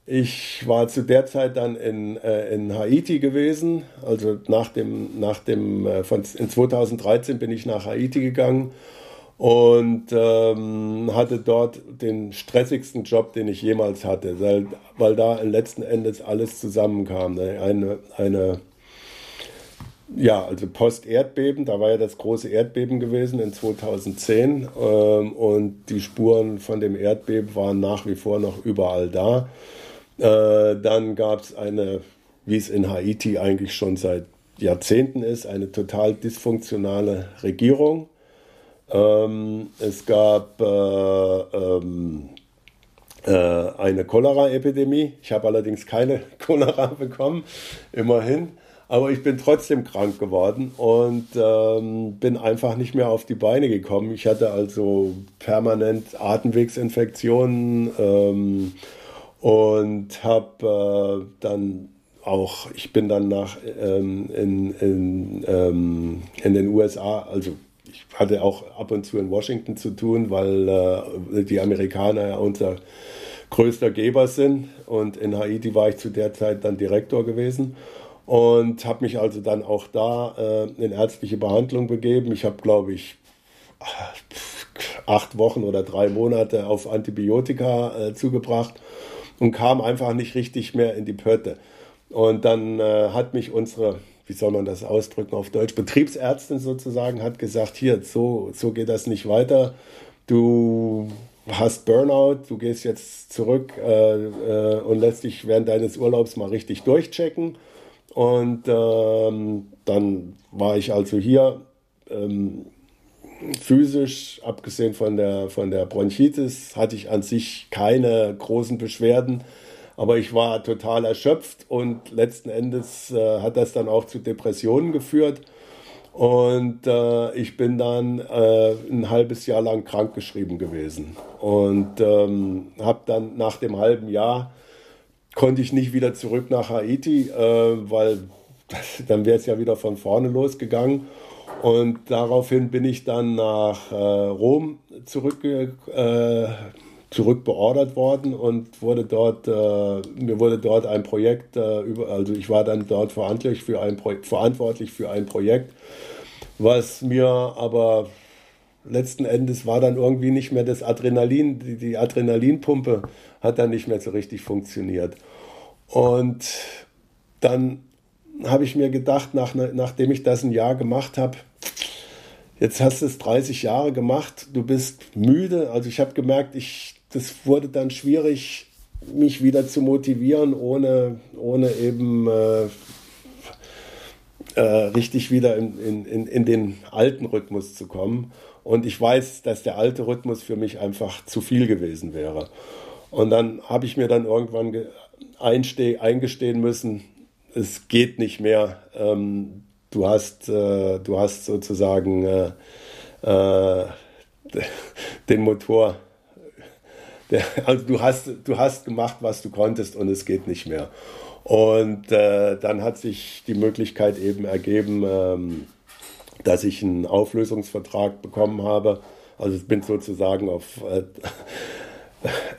Ich war zu der Zeit dann in, äh, in Haiti gewesen. Also nach dem, nach dem, äh, von, in 2013 bin ich nach Haiti gegangen und ähm, hatte dort den stressigsten Job, den ich jemals hatte, weil, weil da letzten Endes alles zusammenkam. Ne? Eine, eine ja, also Post-Erdbeben, da war ja das große Erdbeben gewesen in 2010 ähm, und die Spuren von dem Erdbeben waren nach wie vor noch überall da. Äh, dann gab es eine, wie es in Haiti eigentlich schon seit Jahrzehnten ist, eine total dysfunktionale Regierung ähm, es gab äh, ähm, äh, eine Cholera-Epidemie. Ich habe allerdings keine Cholera bekommen, immerhin. Aber ich bin trotzdem krank geworden und ähm, bin einfach nicht mehr auf die Beine gekommen. Ich hatte also permanent Atemwegsinfektionen ähm, und habe äh, dann auch, ich bin dann nach ähm, in, in, ähm, in den USA, also ich hatte auch ab und zu in Washington zu tun, weil äh, die Amerikaner ja unser größter Geber sind und in Haiti war ich zu der Zeit dann Direktor gewesen und habe mich also dann auch da äh, in ärztliche Behandlung begeben. Ich habe, glaube ich, acht Wochen oder drei Monate auf Antibiotika äh, zugebracht und kam einfach nicht richtig mehr in die Pötte. Und dann äh, hat mich unsere, wie soll man das ausdrücken auf Deutsch, Betriebsärztin sozusagen, hat gesagt, hier, so, so geht das nicht weiter. Du hast Burnout, du gehst jetzt zurück äh, äh, und lässt dich während deines Urlaubs mal richtig durchchecken und ähm, dann war ich also hier ähm, physisch, abgesehen von der, von der Bronchitis, hatte ich an sich keine großen Beschwerden. Aber ich war total erschöpft und letzten Endes äh, hat das dann auch zu Depressionen geführt. Und äh, ich bin dann äh, ein halbes Jahr lang krankgeschrieben gewesen. Und ähm, habe dann nach dem halben Jahr konnte ich nicht wieder zurück nach Haiti, äh, weil das, dann wäre es ja wieder von vorne losgegangen. Und daraufhin bin ich dann nach äh, Rom zurück, äh, zurückbeordert worden und wurde dort, äh, mir wurde dort ein Projekt, äh, über, also ich war dann dort verantwortlich für ein, verantwortlich für ein Projekt, was mir aber letzten Endes war dann irgendwie nicht mehr das Adrenalin, die, die Adrenalinpumpe hat dann nicht mehr so richtig funktioniert. Und dann habe ich mir gedacht, nach, nachdem ich das ein Jahr gemacht habe, jetzt hast du es 30 Jahre gemacht, du bist müde. Also ich habe gemerkt, ich, das wurde dann schwierig, mich wieder zu motivieren, ohne, ohne eben äh, äh, richtig wieder in, in, in den alten Rhythmus zu kommen. Und ich weiß, dass der alte Rhythmus für mich einfach zu viel gewesen wäre. Und dann habe ich mir dann irgendwann eingestehen müssen, es geht nicht mehr. Ähm, du, hast, äh, du hast sozusagen äh, äh, den Motor, der, also du hast, du hast gemacht, was du konntest und es geht nicht mehr. Und äh, dann hat sich die Möglichkeit eben ergeben, ähm, dass ich einen Auflösungsvertrag bekommen habe. Also ich bin sozusagen auf äh,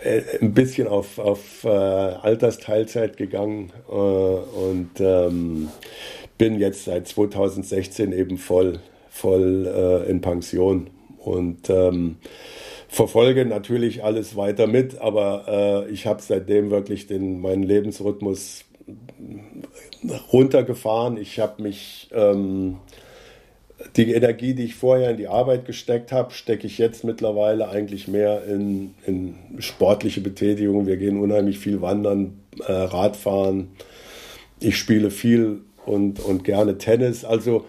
äh, ein bisschen auf, auf äh, Altersteilzeit gegangen äh, und ähm, bin jetzt seit 2016 eben voll, voll äh, in Pension und ähm, verfolge natürlich alles weiter mit, aber äh, ich habe seitdem wirklich den, meinen Lebensrhythmus runtergefahren. Ich habe mich ähm, die Energie, die ich vorher in die Arbeit gesteckt habe, stecke ich jetzt mittlerweile eigentlich mehr in, in sportliche Betätigung. Wir gehen unheimlich viel wandern, äh, Radfahren. Ich spiele viel und, und gerne Tennis. Also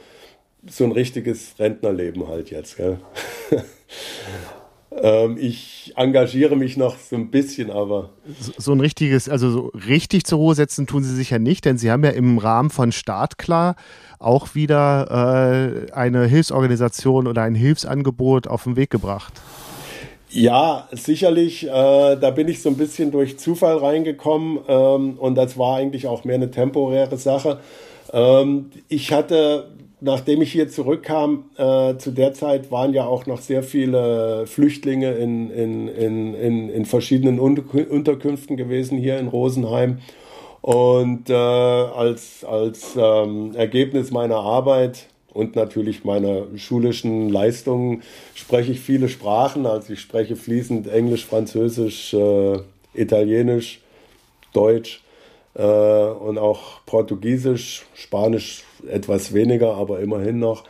so ein richtiges Rentnerleben halt jetzt. Ähm, ich engagiere mich noch so ein bisschen, aber. So, so, ein richtiges, also so richtig zur Ruhe setzen tun Sie sich ja nicht, denn Sie haben ja im Rahmen von Startklar auch wieder äh, eine Hilfsorganisation oder ein Hilfsangebot auf den Weg gebracht. Ja, sicherlich. Äh, da bin ich so ein bisschen durch Zufall reingekommen ähm, und das war eigentlich auch mehr eine temporäre Sache. Ähm, ich hatte nachdem ich hier zurückkam, äh, zu der Zeit waren ja auch noch sehr viele Flüchtlinge in, in, in, in, in verschiedenen Unterkünften gewesen hier in Rosenheim. Und äh, als, als ähm, Ergebnis meiner Arbeit und natürlich meiner schulischen Leistungen spreche ich viele Sprachen. Also ich spreche fließend Englisch, Französisch, äh, Italienisch, Deutsch äh, und auch Portugiesisch, Spanisch etwas weniger, aber immerhin noch.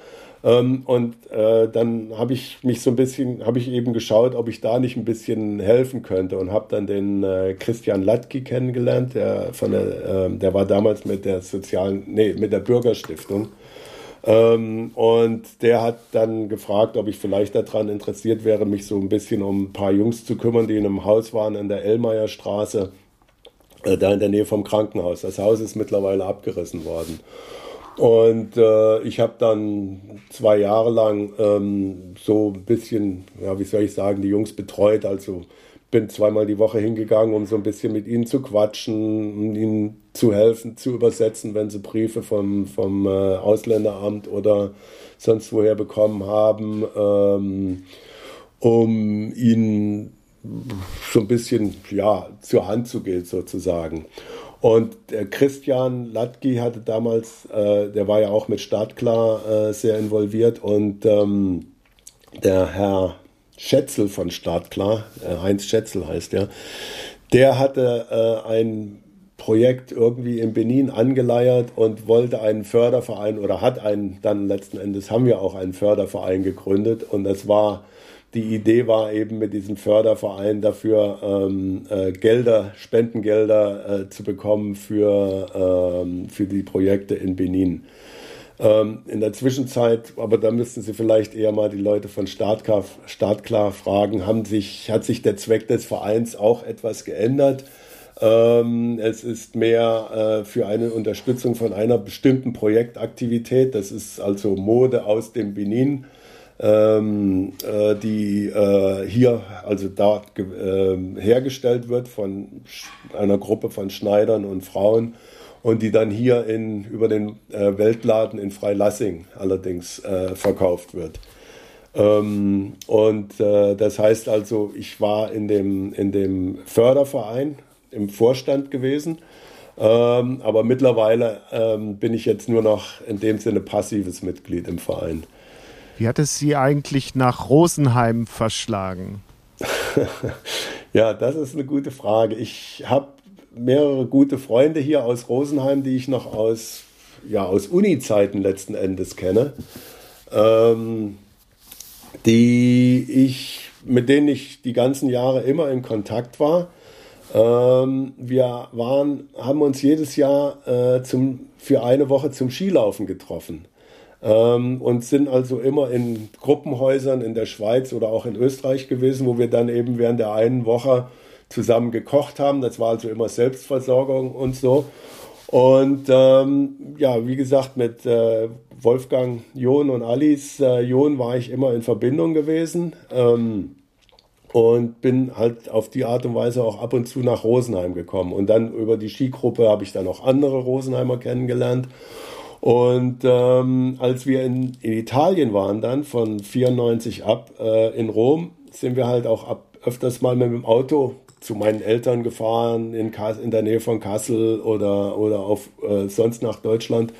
Ähm, und äh, dann habe ich mich so ein bisschen, habe ich eben geschaut, ob ich da nicht ein bisschen helfen könnte und habe dann den äh, Christian Latki kennengelernt, der von der, äh, der war damals mit der sozialen, nee, mit der Bürgerstiftung. Ähm, und der hat dann gefragt, ob ich vielleicht daran interessiert wäre, mich so ein bisschen um ein paar Jungs zu kümmern, die in einem Haus waren in der Ellmeier Straße, da in der Nähe vom Krankenhaus. Das Haus ist mittlerweile abgerissen worden. Und äh, ich habe dann zwei Jahre lang ähm, so ein bisschen, ja, wie soll ich sagen, die Jungs betreut. Also bin zweimal die Woche hingegangen, um so ein bisschen mit ihnen zu quatschen, um ihnen zu helfen, zu übersetzen, wenn sie Briefe vom, vom äh, Ausländeramt oder sonst woher bekommen haben, ähm, um ihnen so ein bisschen ja, zur Hand zu gehen sozusagen. Und der Christian Latki hatte damals, äh, der war ja auch mit Startklar äh, sehr involviert und ähm, der Herr Schätzel von Startklar, äh, Heinz Schätzel heißt er, der hatte äh, ein Projekt irgendwie in Benin angeleiert und wollte einen Förderverein oder hat einen, dann letzten Endes haben wir auch einen Förderverein gegründet und das war die Idee war eben mit diesem Förderverein dafür ähm, äh, Gelder, Spendengelder äh, zu bekommen für, ähm, für die Projekte in Benin. Ähm, in der Zwischenzeit, aber da müssten Sie vielleicht eher mal die Leute von Startklar, Startklar fragen, haben sich, hat sich der Zweck des Vereins auch etwas geändert? Ähm, es ist mehr äh, für eine Unterstützung von einer bestimmten Projektaktivität. Das ist also Mode aus dem Benin ähm, äh, die äh, hier, also da äh, hergestellt wird von einer Gruppe von Schneidern und Frauen und die dann hier in, über den äh, Weltladen in Freilassing allerdings äh, verkauft wird. Ähm, und äh, das heißt also, ich war in dem, in dem Förderverein im Vorstand gewesen. Ähm, aber mittlerweile ähm, bin ich jetzt nur noch in dem Sinne passives Mitglied im Verein. Wie hat es Sie eigentlich nach Rosenheim verschlagen? ja, das ist eine gute Frage. Ich habe mehrere gute Freunde hier aus Rosenheim, die ich noch aus, ja, aus Uni-Zeiten letzten Endes kenne, ähm, die ich, mit denen ich die ganzen Jahre immer in Kontakt war. Ähm, wir waren, haben uns jedes Jahr äh, zum, für eine Woche zum Skilaufen getroffen ähm, und sind also immer in Gruppenhäusern in der Schweiz oder auch in Österreich gewesen, wo wir dann eben während der einen Woche zusammen gekocht haben. Das war also immer Selbstversorgung und so. Und ähm, ja, wie gesagt, mit äh, Wolfgang John und Alice äh, John war ich immer in Verbindung gewesen ähm, und bin halt auf die Art und Weise auch ab und zu nach Rosenheim gekommen. Und dann über die Skigruppe habe ich dann auch andere Rosenheimer kennengelernt. Und ähm, als wir in, in, Italien waren, dann von 94 ab äh, in Rom, sind wir halt auch ab, öfters mal mit dem Auto zu meinen Eltern gefahren, in, in der Nähe von Kassel oder, oder auf, äh, sonst nach Deutschland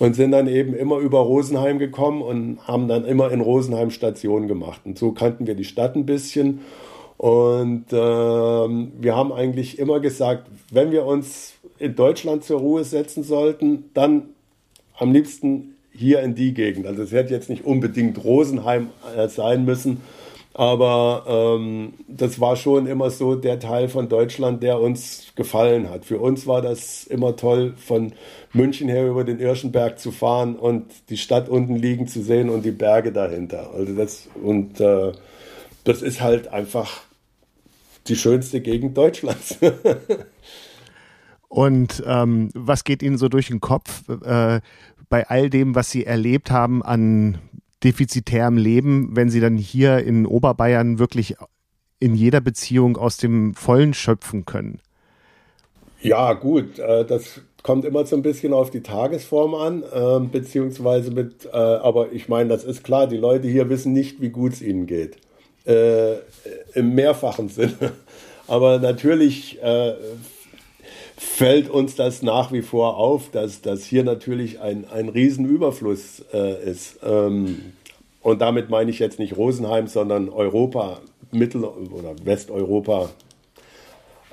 und sind dann eben immer über Rosenheim gekommen und haben dann immer in Rosenheim Station gemacht. Und so kannten wir die Stadt ein bisschen. Und ähm, wir haben eigentlich immer gesagt, wenn wir uns in Deutschland zur Ruhe setzen sollten, dann am liebsten hier in die Gegend. Also es hätte jetzt nicht unbedingt Rosenheim äh, sein müssen, aber ähm, das war schon immer so der Teil von Deutschland, der uns gefallen hat. Für uns war das immer toll, von München her über den Irschenberg zu fahren und die Stadt unten liegen zu sehen und die Berge dahinter. Also das und äh, das ist halt einfach die schönste Gegend Deutschlands. Und ähm, was geht Ihnen so durch den Kopf äh, bei all dem, was Sie erlebt haben an defizitärem Leben, wenn Sie dann hier in Oberbayern wirklich in jeder Beziehung aus dem Vollen schöpfen können? Ja, gut, äh, das kommt immer so ein bisschen auf die Tagesform an, äh, beziehungsweise mit, äh, aber ich meine, das ist klar, die Leute hier wissen nicht, wie gut es ihnen geht. Äh, Im mehrfachen Sinne. Aber natürlich fällt uns das nach wie vor auf, dass, dass hier natürlich ein, ein Riesenüberfluss äh, ist. Ähm, und damit meine ich jetzt nicht Rosenheim, sondern Europa, Mittel- oder Westeuropa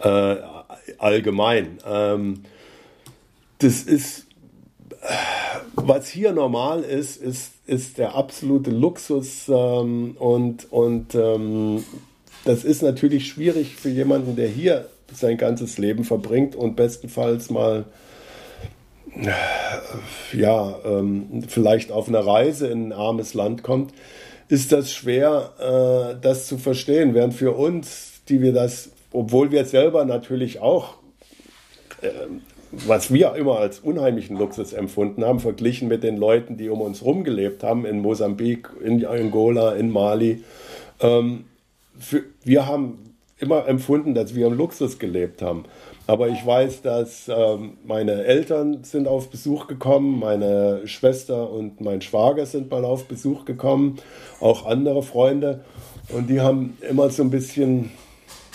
äh, allgemein. Ähm, das ist, was hier normal ist, ist, ist der absolute Luxus ähm, und, und ähm, das ist natürlich schwierig für jemanden, der hier sein ganzes Leben verbringt und bestenfalls mal ja, ähm, vielleicht auf eine Reise in ein armes Land kommt, ist das schwer, äh, das zu verstehen. Während für uns, die wir das, obwohl wir selber natürlich auch äh, was wir immer als unheimlichen Luxus empfunden haben, verglichen mit den Leuten, die um uns herum gelebt haben, in Mosambik, in Angola, in Mali. Ähm, für, wir haben immer empfunden, dass wir im Luxus gelebt haben. Aber ich weiß, dass ähm, meine Eltern sind auf Besuch gekommen, meine Schwester und mein Schwager sind mal auf Besuch gekommen, auch andere Freunde. Und die haben immer so ein bisschen,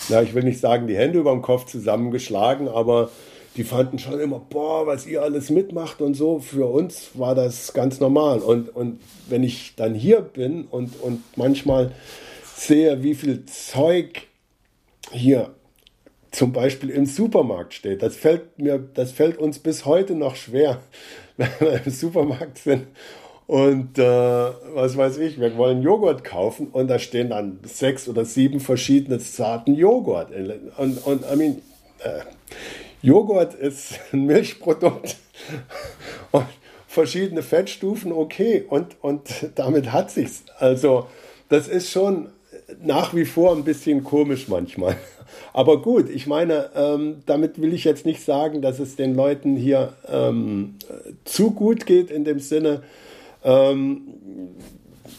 ja, ich will nicht sagen, die Hände über dem Kopf zusammengeschlagen, aber die fanden schon immer, boah, was ihr alles mitmacht und so. Für uns war das ganz normal. Und, und wenn ich dann hier bin und, und manchmal sehe, wie viel Zeug hier zum Beispiel im Supermarkt steht. Das fällt mir, das fällt uns bis heute noch schwer, wenn wir im Supermarkt sind und äh, was weiß ich, wir wollen Joghurt kaufen und da stehen dann sechs oder sieben verschiedene Zarten Joghurt. Und, und I mean, äh, Joghurt ist ein Milchprodukt und verschiedene Fettstufen, okay, und, und damit hat sich's. Also, das ist schon nach wie vor ein bisschen komisch manchmal. Aber gut, ich meine, ähm, damit will ich jetzt nicht sagen, dass es den Leuten hier ähm, zu gut geht in dem Sinne. Ähm,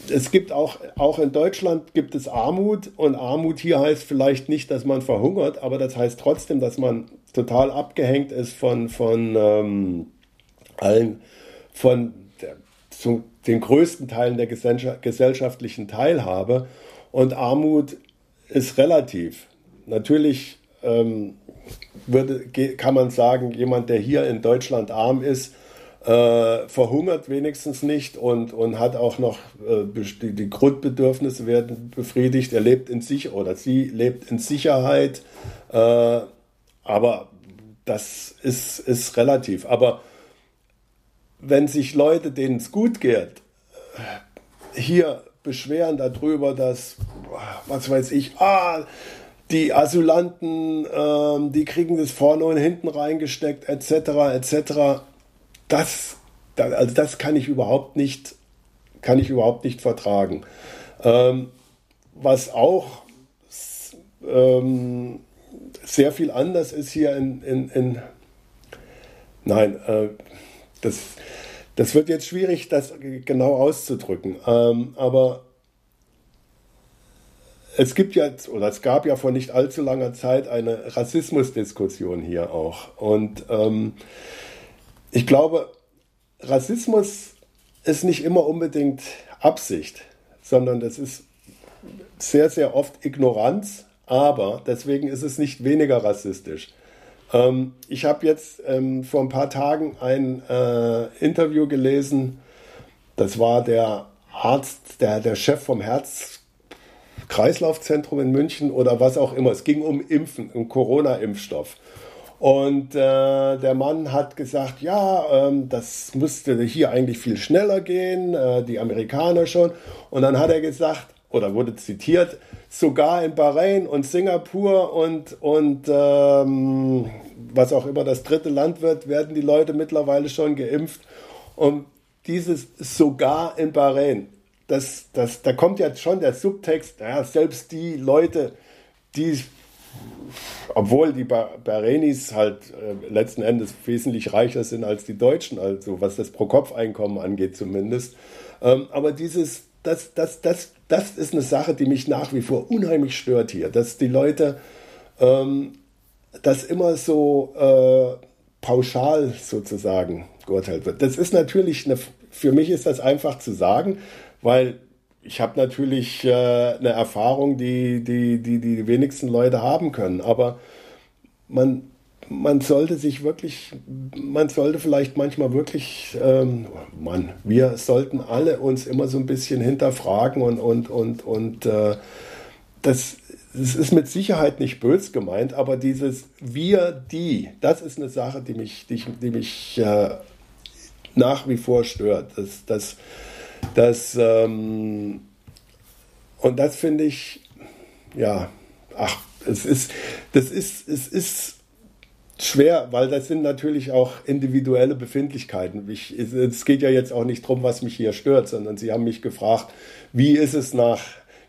es gibt auch, auch in Deutschland gibt es Armut und Armut hier heißt vielleicht nicht, dass man verhungert, aber das heißt trotzdem, dass man total abgehängt ist von, von ähm, allen, von der, zu, den größten Teilen der gesellschaftlichen Teilhabe. Und Armut ist relativ. Natürlich ähm, würde, kann man sagen, jemand, der hier in Deutschland arm ist, äh, verhungert wenigstens nicht und, und hat auch noch äh, die, die, Grundbedürfnisse werden befriedigt. Er lebt in sich oder sie lebt in Sicherheit. Äh, aber das ist, ist relativ. Aber wenn sich Leute, denen es gut geht, hier beschweren darüber, dass, was weiß ich, ah, die Asylanten, ähm, die kriegen das vorne und hinten reingesteckt, etc., etc. Das, also das kann ich überhaupt nicht, kann ich überhaupt nicht vertragen. Ähm, was auch ähm, sehr viel anders ist hier in, in, in nein, äh, das, das wird jetzt schwierig, das genau auszudrücken. Ähm, aber es gibt ja, oder es gab ja vor nicht allzu langer Zeit eine Rassismusdiskussion hier auch. Und ähm, ich glaube, Rassismus ist nicht immer unbedingt Absicht, sondern das ist sehr, sehr oft Ignoranz, aber deswegen ist es nicht weniger rassistisch. Ähm, ich habe jetzt ähm, vor ein paar Tagen ein äh, Interview gelesen, das war der Arzt, der, der Chef vom Herz Kreislaufzentrum in München oder was auch immer. Es ging um Impfen, um Corona-Impfstoff. Und äh, der Mann hat gesagt, ja, ähm, das müsste hier eigentlich viel schneller gehen, äh, die Amerikaner schon. Und dann hat er gesagt, oder wurde zitiert, sogar in Bahrain und Singapur und, und ähm, was auch immer das dritte Land wird, werden die Leute mittlerweile schon geimpft. Und dieses sogar in Bahrain, das, das, da kommt ja schon der Subtext, ja, selbst die Leute, die, obwohl die Bahranis halt äh, letzten Endes wesentlich reicher sind als die Deutschen, also was das Pro-Kopf-Einkommen angeht zumindest. Ähm, aber dieses, das, das, das, das ist eine Sache, die mich nach wie vor unheimlich stört hier, dass die Leute ähm, das immer so äh, pauschal sozusagen geurteilt wird. Das ist natürlich, eine, für mich ist das einfach zu sagen, weil ich habe natürlich äh, eine Erfahrung, die, die, die die wenigsten Leute haben können. Aber man, man sollte sich wirklich, man sollte vielleicht manchmal wirklich, ähm, Mann, wir sollten alle uns immer so ein bisschen hinterfragen und, und, und, und äh, das, das ist mit Sicherheit nicht bös gemeint, aber dieses wir, die, das ist eine Sache, die mich, die, die mich äh, nach wie vor stört. Das, das, das, ähm, und das finde ich, ja, ach, es ist, das ist, es ist schwer, weil das sind natürlich auch individuelle Befindlichkeiten. Ich, es geht ja jetzt auch nicht darum, was mich hier stört, sondern Sie haben mich gefragt, wie ist es nach,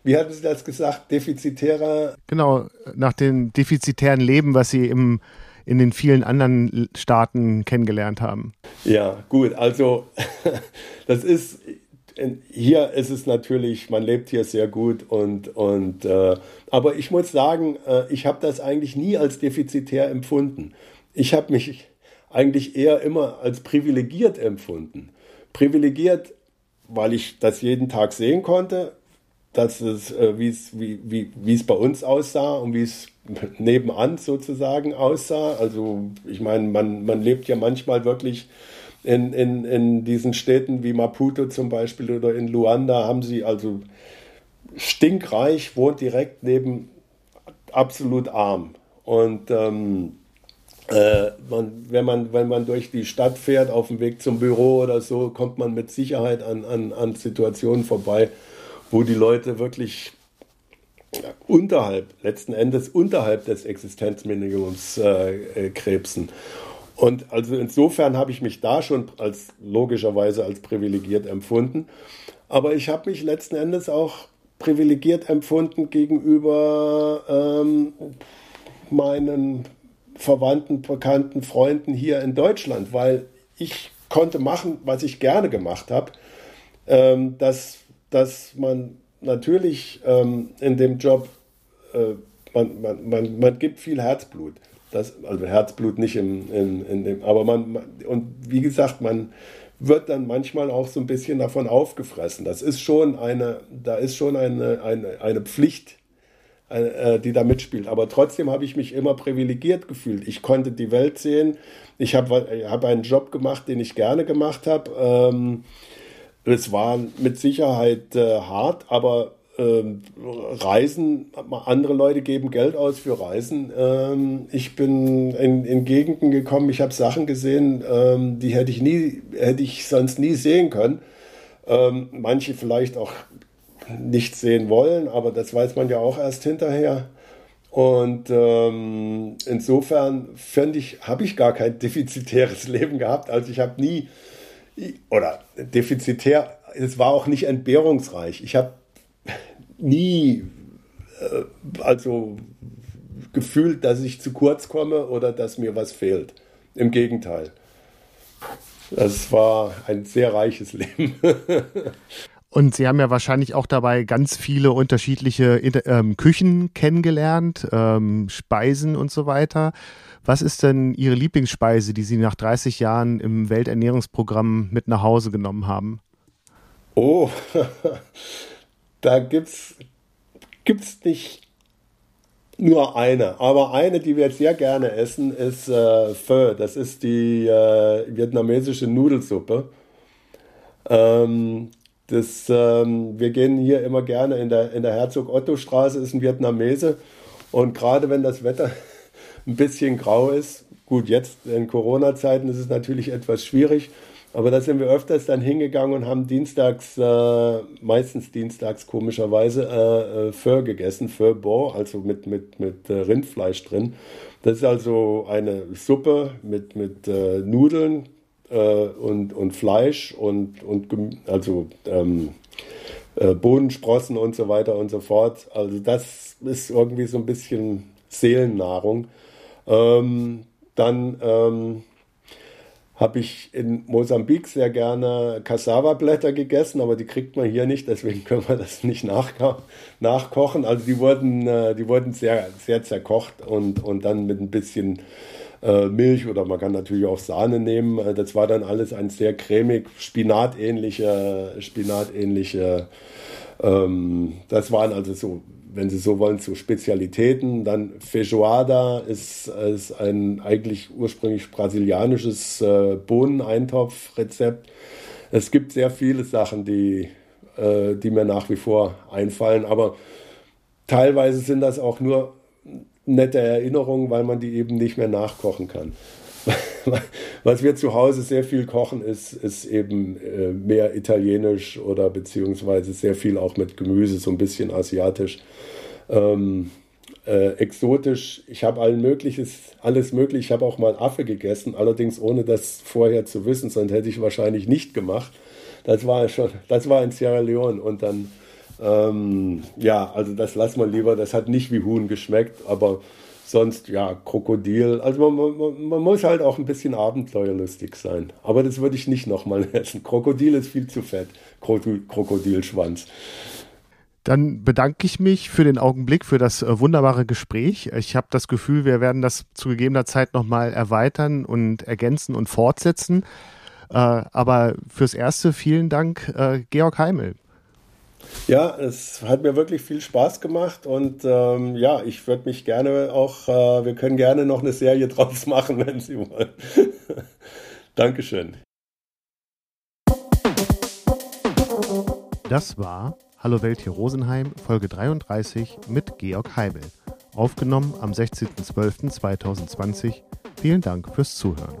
wie hatten Sie das gesagt, defizitärer? Genau, nach dem defizitären Leben, was Sie im in den vielen anderen Staaten kennengelernt haben? Ja, gut. Also das ist hier ist es natürlich, man lebt hier sehr gut und, und äh, aber ich muss sagen, äh, ich habe das eigentlich nie als defizitär empfunden. Ich habe mich eigentlich eher immer als privilegiert empfunden. Privilegiert, weil ich das jeden Tag sehen konnte, dass es, äh, wie, wie, wie es bei uns aussah und wie es nebenan sozusagen aussah. Also ich meine, man, man lebt ja manchmal wirklich in, in, in diesen Städten wie Maputo zum Beispiel oder in Luanda haben sie also stinkreich, wohnt direkt neben absolut arm. Und ähm, äh, man, wenn, man, wenn man durch die Stadt fährt, auf dem Weg zum Büro oder so, kommt man mit Sicherheit an, an, an Situationen vorbei, wo die Leute wirklich unterhalb, letzten Endes unterhalb des Existenzminimums äh, äh, krebsen. Und also insofern habe ich mich da schon als logischerweise als privilegiert empfunden. Aber ich habe mich letzten Endes auch privilegiert empfunden gegenüber ähm, meinen Verwandten, Bekannten, Freunden hier in Deutschland, weil ich konnte machen, was ich gerne gemacht habe. Ähm, dass, dass man natürlich ähm, in dem Job, äh, man, man, man, man gibt viel Herzblut. Das, also Herzblut nicht im, in, in dem, aber man, und wie gesagt, man wird dann manchmal auch so ein bisschen davon aufgefressen. Das ist schon eine, da ist schon eine, eine, eine Pflicht, äh, die da mitspielt. Aber trotzdem habe ich mich immer privilegiert gefühlt. Ich konnte die Welt sehen. Ich habe hab einen Job gemacht, den ich gerne gemacht habe. Ähm, es war mit Sicherheit äh, hart, aber ähm, Reisen, andere Leute geben Geld aus für Reisen. Ähm, ich bin in, in Gegenden gekommen, ich habe Sachen gesehen, ähm, die hätte ich nie, hätte ich sonst nie sehen können. Manche vielleicht auch nicht sehen wollen, aber das weiß man ja auch erst hinterher. Und insofern finde ich, habe ich gar kein defizitäres Leben gehabt. Also ich habe nie, oder defizitär, es war auch nicht entbehrungsreich. Ich habe nie äh, also gefühlt, dass ich zu kurz komme oder dass mir was fehlt. Im Gegenteil. Das war ein sehr reiches Leben. Und Sie haben ja wahrscheinlich auch dabei ganz viele unterschiedliche ähm, Küchen kennengelernt, ähm, Speisen und so weiter. Was ist denn Ihre Lieblingsspeise, die Sie nach 30 Jahren im Welternährungsprogramm mit nach Hause genommen haben? Oh, da gibt es nicht nur eine, aber eine, die wir sehr gerne essen, ist äh, Pho. Das ist die äh, vietnamesische Nudelsuppe. Ähm, das, ähm, wir gehen hier immer gerne in der, in der Herzog-Otto-Straße, ist ein Vietnamese. Und gerade wenn das Wetter ein bisschen grau ist, gut, jetzt in Corona-Zeiten ist es natürlich etwas schwierig, aber da sind wir öfters dann hingegangen und haben dienstags, äh, meistens dienstags komischerweise, äh, äh, Pho gegessen, Bo, also mit, mit, mit äh, Rindfleisch drin. Das ist also eine Suppe mit, mit äh, Nudeln äh, und, und Fleisch und, und also ähm, äh, Bohnensprossen und so weiter und so fort. Also das ist irgendwie so ein bisschen Seelennahrung. Ähm, dann ähm, habe ich in Mosambik sehr gerne Cassava-Blätter gegessen, aber die kriegt man hier nicht, deswegen können wir das nicht nachko nachkochen. Also die wurden, äh, die wurden sehr, sehr zerkocht und, und dann mit ein bisschen äh, Milch oder man kann natürlich auch Sahne nehmen. Äh, das war dann alles ein sehr cremig, spinatähnliche, spinatähnliche, ähm, das waren also so wenn Sie so wollen, zu Spezialitäten. Dann Feijoada ist, ist ein eigentlich ursprünglich brasilianisches äh, Bohneneintopfrezept. Es gibt sehr viele Sachen, die, äh, die mir nach wie vor einfallen, aber teilweise sind das auch nur nette Erinnerungen, weil man die eben nicht mehr nachkochen kann. Was wir zu Hause sehr viel kochen, ist, ist eben äh, mehr italienisch oder beziehungsweise sehr viel auch mit Gemüse, so ein bisschen asiatisch. Ähm, äh, exotisch. Ich habe allen mögliches, alles möglich. Ich habe auch mal Affe gegessen, allerdings ohne das vorher zu wissen, sonst hätte ich wahrscheinlich nicht gemacht. Das war schon, das war in Sierra Leone und dann, ähm, ja, also das lassen wir lieber. Das hat nicht wie Huhn geschmeckt, aber sonst, ja, Krokodil. Also man, man, man, muss halt auch ein bisschen abenteuerlustig sein. Aber das würde ich nicht nochmal essen. Krokodil ist viel zu fett. Krokodilschwanz. Dann bedanke ich mich für den Augenblick, für das äh, wunderbare Gespräch. Ich habe das Gefühl, wir werden das zu gegebener Zeit nochmal erweitern und ergänzen und fortsetzen. Äh, aber fürs Erste vielen Dank, äh, Georg Heimel. Ja, es hat mir wirklich viel Spaß gemacht und ähm, ja, ich würde mich gerne auch, äh, wir können gerne noch eine Serie draus machen, wenn Sie wollen. Dankeschön. Das war Hallo Welt hier Rosenheim, Folge 33 mit Georg Heibel. Aufgenommen am 16.12.2020. Vielen Dank fürs Zuhören.